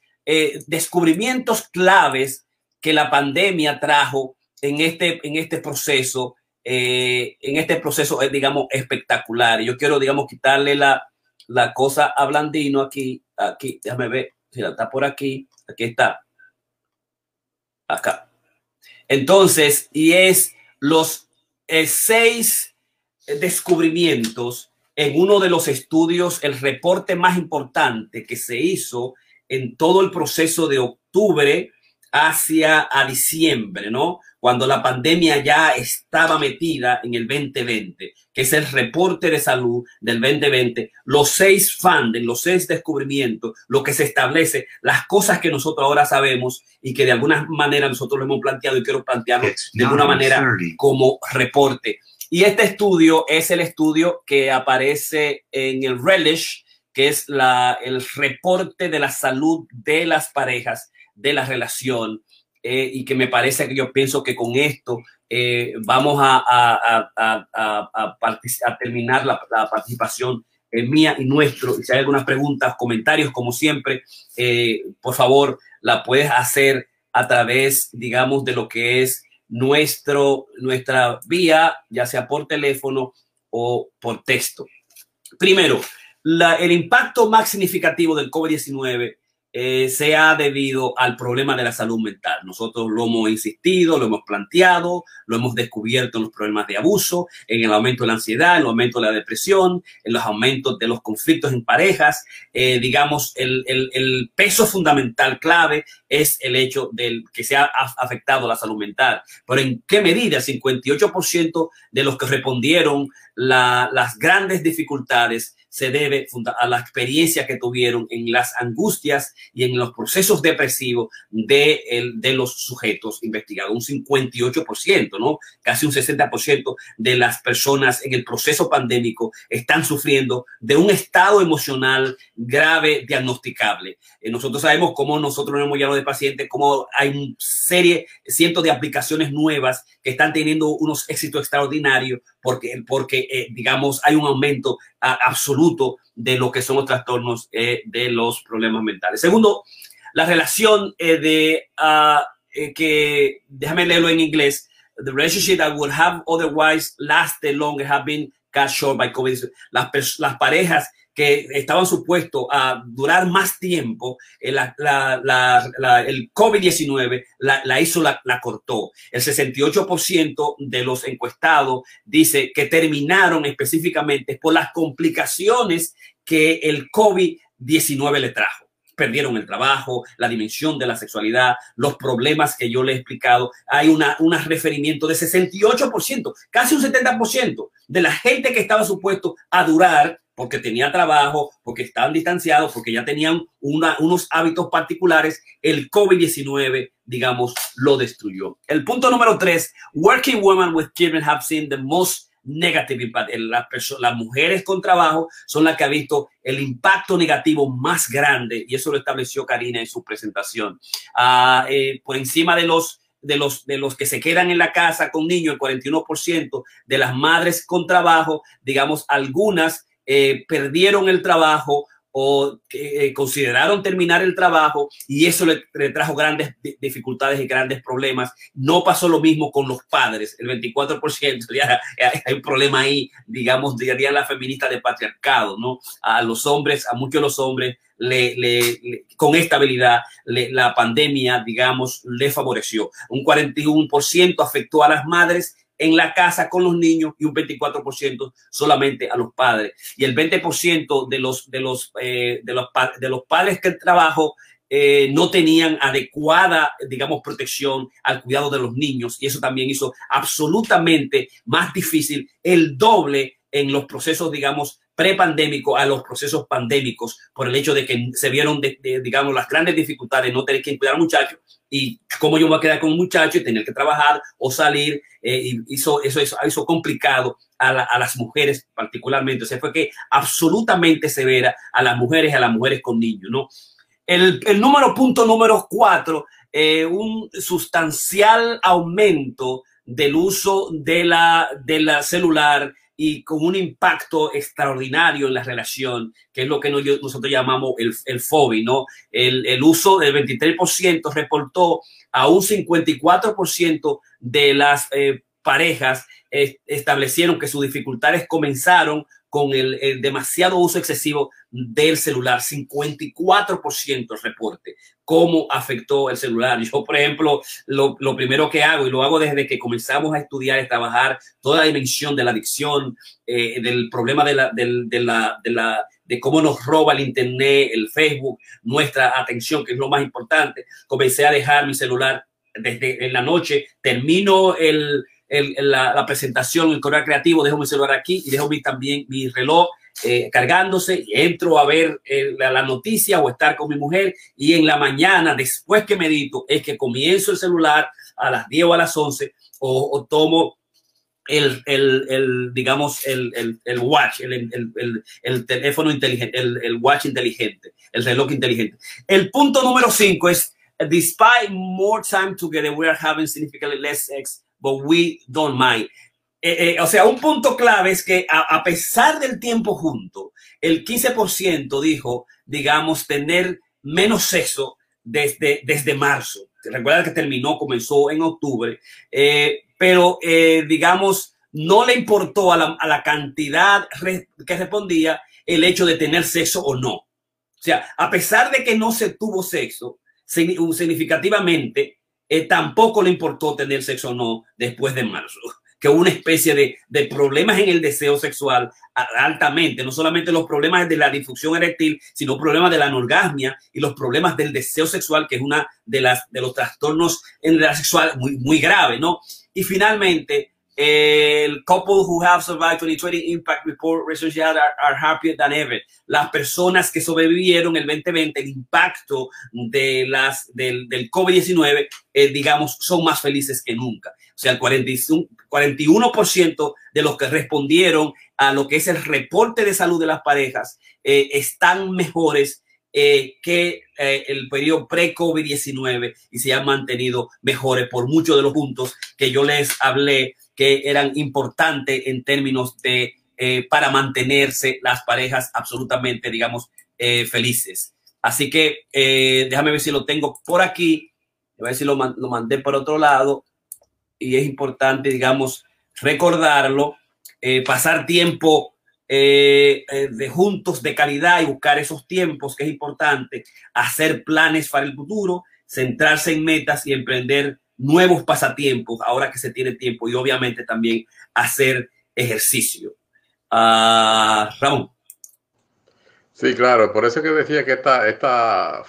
S1: descubrimientos claves que la pandemia trajo en este, en este proceso, en este proceso, digamos, espectacar. Yo quiero, digamos, quitarle la, la cosa a Blandino aquí, aquí, déjame ver, si está por aquí, aquí está, acá. Entonces, y es los eh, seis descubrimientos en uno de los estudios, el reporte más importante que se hizo en todo el proceso de octubre hacia a diciembre, ¿no? Cuando la pandemia ya estaba metida en el 2020, que es el reporte de salud del 2020, los seis fandom, los seis descubrimientos, lo que se establece, las cosas que nosotros ahora sabemos y que de alguna manera nosotros lo hemos planteado y quiero plantearlo de alguna manera como reporte. Y este estudio es el estudio que aparece en el Relish, que es la, el reporte de la salud de las parejas de la relación eh, y que me parece que yo pienso que con esto eh, vamos a, a, a, a terminar la, participación eh, mía y nuestro. Y si hay algunas preguntas, comentarios, como siempre, por favor, la puedes hacer a través, digamos, de lo que es nuestro, nuestra vía, ya sea por teléfono o por texto. Primero, la, el impacto más significativo del COVID-19 eh, se ha debido al problema de la salud mental. Nosotros lo hemos insistido, lo hemos planteado, lo hemos descubierto en los problemas de abuso, en el aumento de la ansiedad, en el aumento de la depresión, en los aumentos de los conflictos en parejas. Eh, digamos, el, el, peso fundamental clave es el hecho del que se ha afectado la salud mental. Pero ¿en qué medida? El 58% de los que respondieron la, las grandes dificultades se debe a la experiencia que tuvieron en las angustias y en los procesos depresivos de, el, de los sujetos investigados. Un 58%, ¿no? Casi un 60% de las personas en el proceso pandémico están sufriendo de un estado emocional grave diagnosticable. Eh, nosotros sabemos cómo nosotros hemos llamado de pacientes, cómo hay serie, cientos de aplicaciones nuevas que están teniendo unos éxitos extraordinarios porque, porque eh, digamos, hay un aumento absoluto de lo que son los trastornos eh, de los problemas mentales. Segundo, la relación eh, de uh, que, déjame leerlo en inglés, the relationship that would have otherwise lasted longer have been cut short by COVID. Las, las parejas que estaban supuestos a durar más tiempo, eh, la, la, el COVID-19 la, hizo, la, cortó. El 68% de los encuestados dice que terminaron específicamente por las complicaciones que el COVID-19 le trajo perdieron el trabajo, la dimensión de la sexualidad, los problemas que yo le he explicado. Hay una, un referimiento de 68%, casi un 70% de la gente que estaba supuesto a durar porque tenía trabajo, porque estaban distanciados, porque ya tenían unos hábitos particulares, el COVID-19, digamos, lo destruyó. El punto número tres, working women with children have seen the most negative impact. Las, mujeres con trabajo son las que han visto el impacto negativo más grande y eso lo estableció Karina en su presentación. Uh, eh, por encima de los de los, de los que se quedan en la casa con niños, el 41% de las madres con trabajo, digamos, algunas eh, perdieron el trabajo o eh, consideraron terminar el trabajo y eso le, trajo grandes dificultades y grandes problemas. No pasó lo mismo con los padres, el 24%, ya hay un problema ahí, digamos, diría la feminista de patriarcado, ¿no? A los hombres, a muchos de los hombres, con estabilidad, la pandemia, digamos, le favoreció. Un 41% afectó a las madres en la casa con los niños y un 24% solamente a los padres. Y el 20% de los, de los, eh, de los, de los padres que trabajo eh, no tenían adecuada, digamos, protección al cuidado de los niños. Y eso también hizo absolutamente más difícil el doble en los procesos, digamos, prepandémicos a los procesos pandémicos por el hecho de que se vieron, digamos, las grandes dificultades de no tener que cuidar al muchacho y cómo yo me voy a quedar con un muchacho y tener que trabajar o salir. Eh, y hizo, eso, eso hizo complicado a, a, las mujeres particularmente. O sea, fue que absolutamente severa a las mujeres, a las mujeres con niños, ¿no? El, el número punto número cuatro, eh, un sustancial aumento del uso de la, de la celular y con un impacto extraordinario en la relación, que es lo que nosotros llamamos el, el FOBI, ¿no? El, el uso del 23% reportó a un 54% de las eh, parejas eh, establecieron que sus dificultades comenzaron con el, demasiado uso excesivo del celular, 54% reporte, cómo afectó el celular. Yo, por ejemplo, lo, primero que hago, y lo hago desde que comenzamos a estudiar y trabajar toda la dimensión de la adicción, eh, del problema de la, de, la, de, la, de cómo nos roba el Internet, el Facebook, nuestra atención, que es lo más importante, comencé a dejar mi celular desde en la noche, termino el, la, presentación, el correo creativo, dejo mi celular aquí y dejo mi, también mi reloj eh, cargándose, entro a ver eh, la, noticia o estar con mi mujer y en la mañana, después que medito, es que comienzo el celular a las 10 o a las 11 o, tomo el, el, el, digamos, el, el, watch, el, teléfono inteligente, el, watch inteligente, el reloj inteligente. El punto número 5 es, despite more time together, we are having significantly less sex but we don't mind. Eh, eh, o sea, un punto clave es que a, pesar del tiempo junto, el 15% dijo, digamos, tener menos sexo desde, desde marzo. Recuerda que terminó, comenzó en octubre, eh, pero digamos, no le importó a la, a la cantidad que respondía el hecho de tener sexo o no. O sea, a pesar de que no se tuvo sexo, significativamente, eh, tampoco le importó tener sexo o no después de marzo, que una especie de, de, problemas en el deseo sexual altamente, no solamente los problemas de la difusión eréctil, sino problemas de la anorgasmia y los problemas del deseo sexual, que es una de las de los trastornos en la sexual muy, muy grave, ¿no? Y finalmente, el couple who have survived 2020 impact report relationships are, happier than ever. Las personas que sobrevivieron el 2020, el impacto de las, del, del COVID-19, eh, digamos, son más felices que nunca. O sea, el 41% de los que respondieron a lo que es el reporte de salud de las parejas eh, están mejores eh, que el periodo pre-COVID-19 y se han mantenido mejores por muchos de los puntos que yo les hablé eran importantes en términos de eh, para mantenerse las parejas absolutamente, digamos, eh, felices. Así que eh, déjame ver si lo tengo por aquí, a ver si lo, lo mandé por otro lado. Y es importante, digamos, recordarlo, pasar tiempo de juntos de calidad y buscar esos tiempos que es importante, hacer planes para el futuro, centrarse en metas y emprender nuevos pasatiempos ahora que se tiene tiempo y obviamente también hacer ejercicio. Uh, Ramón.
S2: Sí, claro, por eso que decía que esta, esta,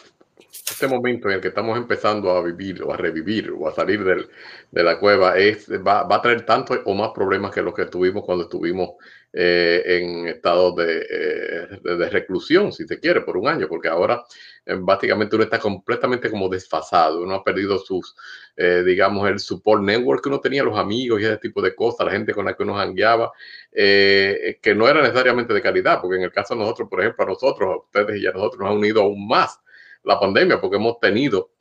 S2: este momento en el que estamos empezando a vivir o a revivir o a salir del, de la cueva es, va, va, a traer tanto o más problemas que los que tuvimos cuando estuvimos eh, en estado eh, de, de, reclusión, si se quiere, por un año, porque ahora básicamente uno está completamente como desfasado, uno ha perdido sus, digamos, el support network que uno tenía, los amigos y ese tipo de cosas, la gente con la que uno hangueaba, que no era necesariamente de calidad, porque en el caso de nosotros, por ejemplo, a nosotros, a ustedes y a nosotros nos ha unido aún más la pandemia, porque hemos tenido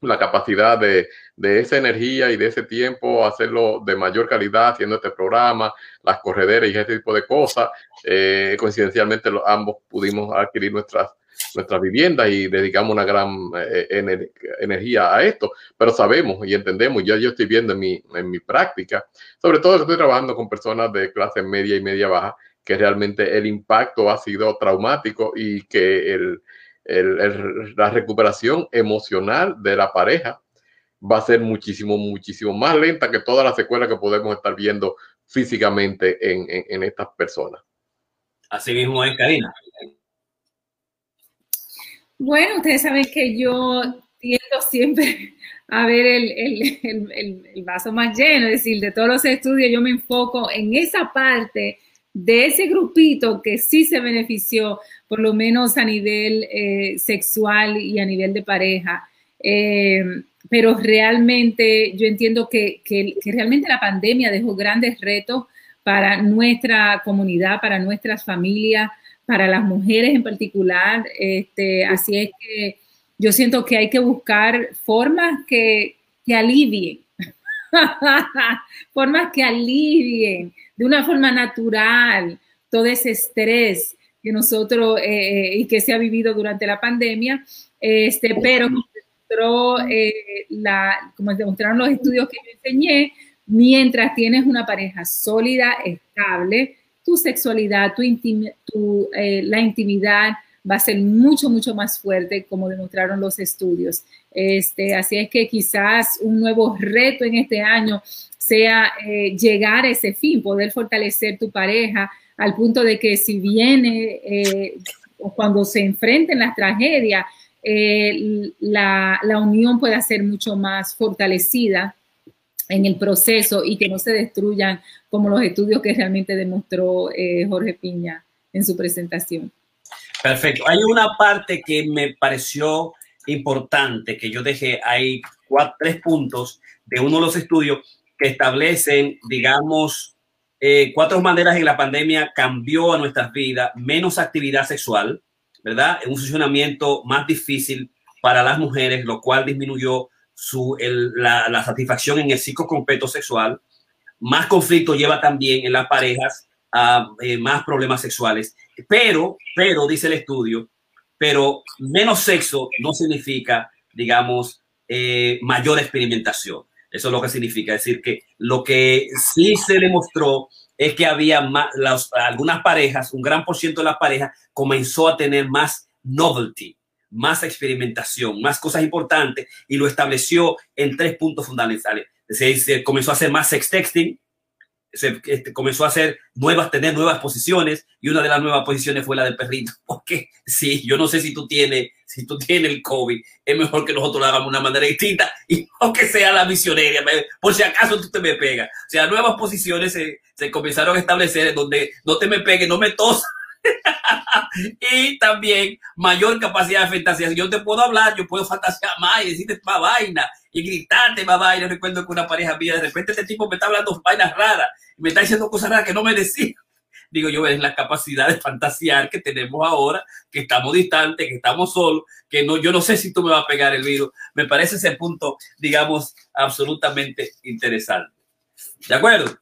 S2: la capacidad de, de, esa energía y de ese tiempo hacerlo de mayor calidad, haciendo este programa, las correderas y ese tipo de cosas. Eh, coincidencialmente, ambos pudimos adquirir nuestras, nuestras viviendas y dedicamos una gran eh, energía a esto, pero sabemos y entendemos, ya yo estoy viendo en mi, en mi práctica, sobre todo estoy trabajando con personas de clase media y media baja, que realmente el impacto ha sido traumático y que el, la recuperación emocional de la pareja va a ser muchísimo, muchísimo más lenta que todas las secuelas que podemos estar viendo físicamente en, estas personas.
S1: Así mismo es, Karina.
S3: Bueno, ustedes saben que yo tiendo siempre a ver el, vaso más lleno, es decir, de todos los estudios yo me enfoco en esa parte de ese grupito que sí se benefició, por lo menos a nivel eh, sexual y a nivel de pareja. Eh, pero realmente yo entiendo que, realmente la pandemia dejó grandes retos para nuestra comunidad, para nuestras familias, para las mujeres en particular. Este, así es que yo siento que hay que buscar formas que, que alivien, formas que alivien de una forma natural todo ese estrés que nosotros eh, y que se ha vivido durante la pandemia, este, pero eh, como demostraron los estudios que yo enseñé, mientras tienes una pareja sólida, estable, tu sexualidad, tu, eh, la intimidad va a ser mucho, mucho más fuerte, como demostraron los estudios. Este, así es que quizás un nuevo reto en este año sea eh, llegar a ese fin, poder fortalecer tu pareja al punto de que si viene eh, o cuando se enfrenten las tragedias, la, la unión pueda ser mucho más fortalecida en el proceso y que no se destruyan como los estudios que realmente demostró Jorge Piña en su presentación.
S1: Perfecto. Hay una parte que me pareció importante, que yo dejé ahí tres puntos de uno de los estudios que establecen, digamos, eh, cuatro maneras en la pandemia cambió a nuestras vidas, menos actividad sexual, ¿verdad? Un funcionamiento más difícil para las mujeres, lo cual disminuyó su, la, satisfacción en el ciclo completo sexual, más conflicto lleva también en las parejas a eh, más problemas sexuales. Pero, pero, dice el estudio, pero menos sexo no significa, digamos, eh, mayor experimentación. Eso es lo que significa. Es decir, que lo que sí se demostró es que había más, algunas parejas, un gran por ciento de las parejas comenzó a tener más novelty, más experimentación, más cosas importantes y lo estableció en tres puntos fundamentales. Se, comenzó a hacer más sex texting, se este, comenzó a hacer nuevas, tener nuevas posiciones y una de las nuevas posiciones fue la del perrito. Porque sí, yo no sé si tú tienes, si tú tienes el COVID, es mejor que nosotros lo hagamos de una manera distinta y no que sea la misionera, por si acaso tú te me pegas. O sea, nuevas posiciones se, se comenzaron a establecer donde no te me pegue, no me tosas y también mayor capacidad de fantasía. Si yo te puedo hablar, yo puedo fantasear más y decirte más vaina y gritarte más vaina. Recuerdo que una pareja mía, de repente este tipo me está hablando vainas raras, me está diciendo cosas raras que no me decía. Digo yo, es la capacidad de fantasear que tenemos ahora, que estamos distantes, que estamos solos, que no, yo no sé si tú me vas a pegar el virus. Me parece ese punto, digamos, absolutamente interesante. ¿De acuerdo?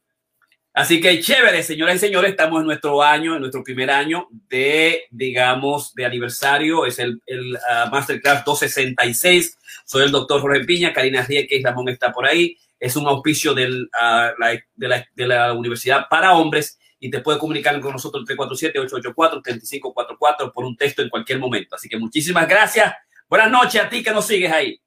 S1: Así que chévere, señoras y señores, estamos en nuestro año, en nuestro primer año de, digamos, de aniversario. Es el, el uh, Masterclass 266. Soy el doctor Jorge Piña, Karina Rieke, Ramón está por ahí. Es un auspicio del, uh, la, de, la, de, la, Universidad para Hombres y te puede comunicar con nosotros el 347-884-3544 por un texto en cualquier momento. Así que muchísimas gracias. Buenas noches a ti que nos sigues ahí.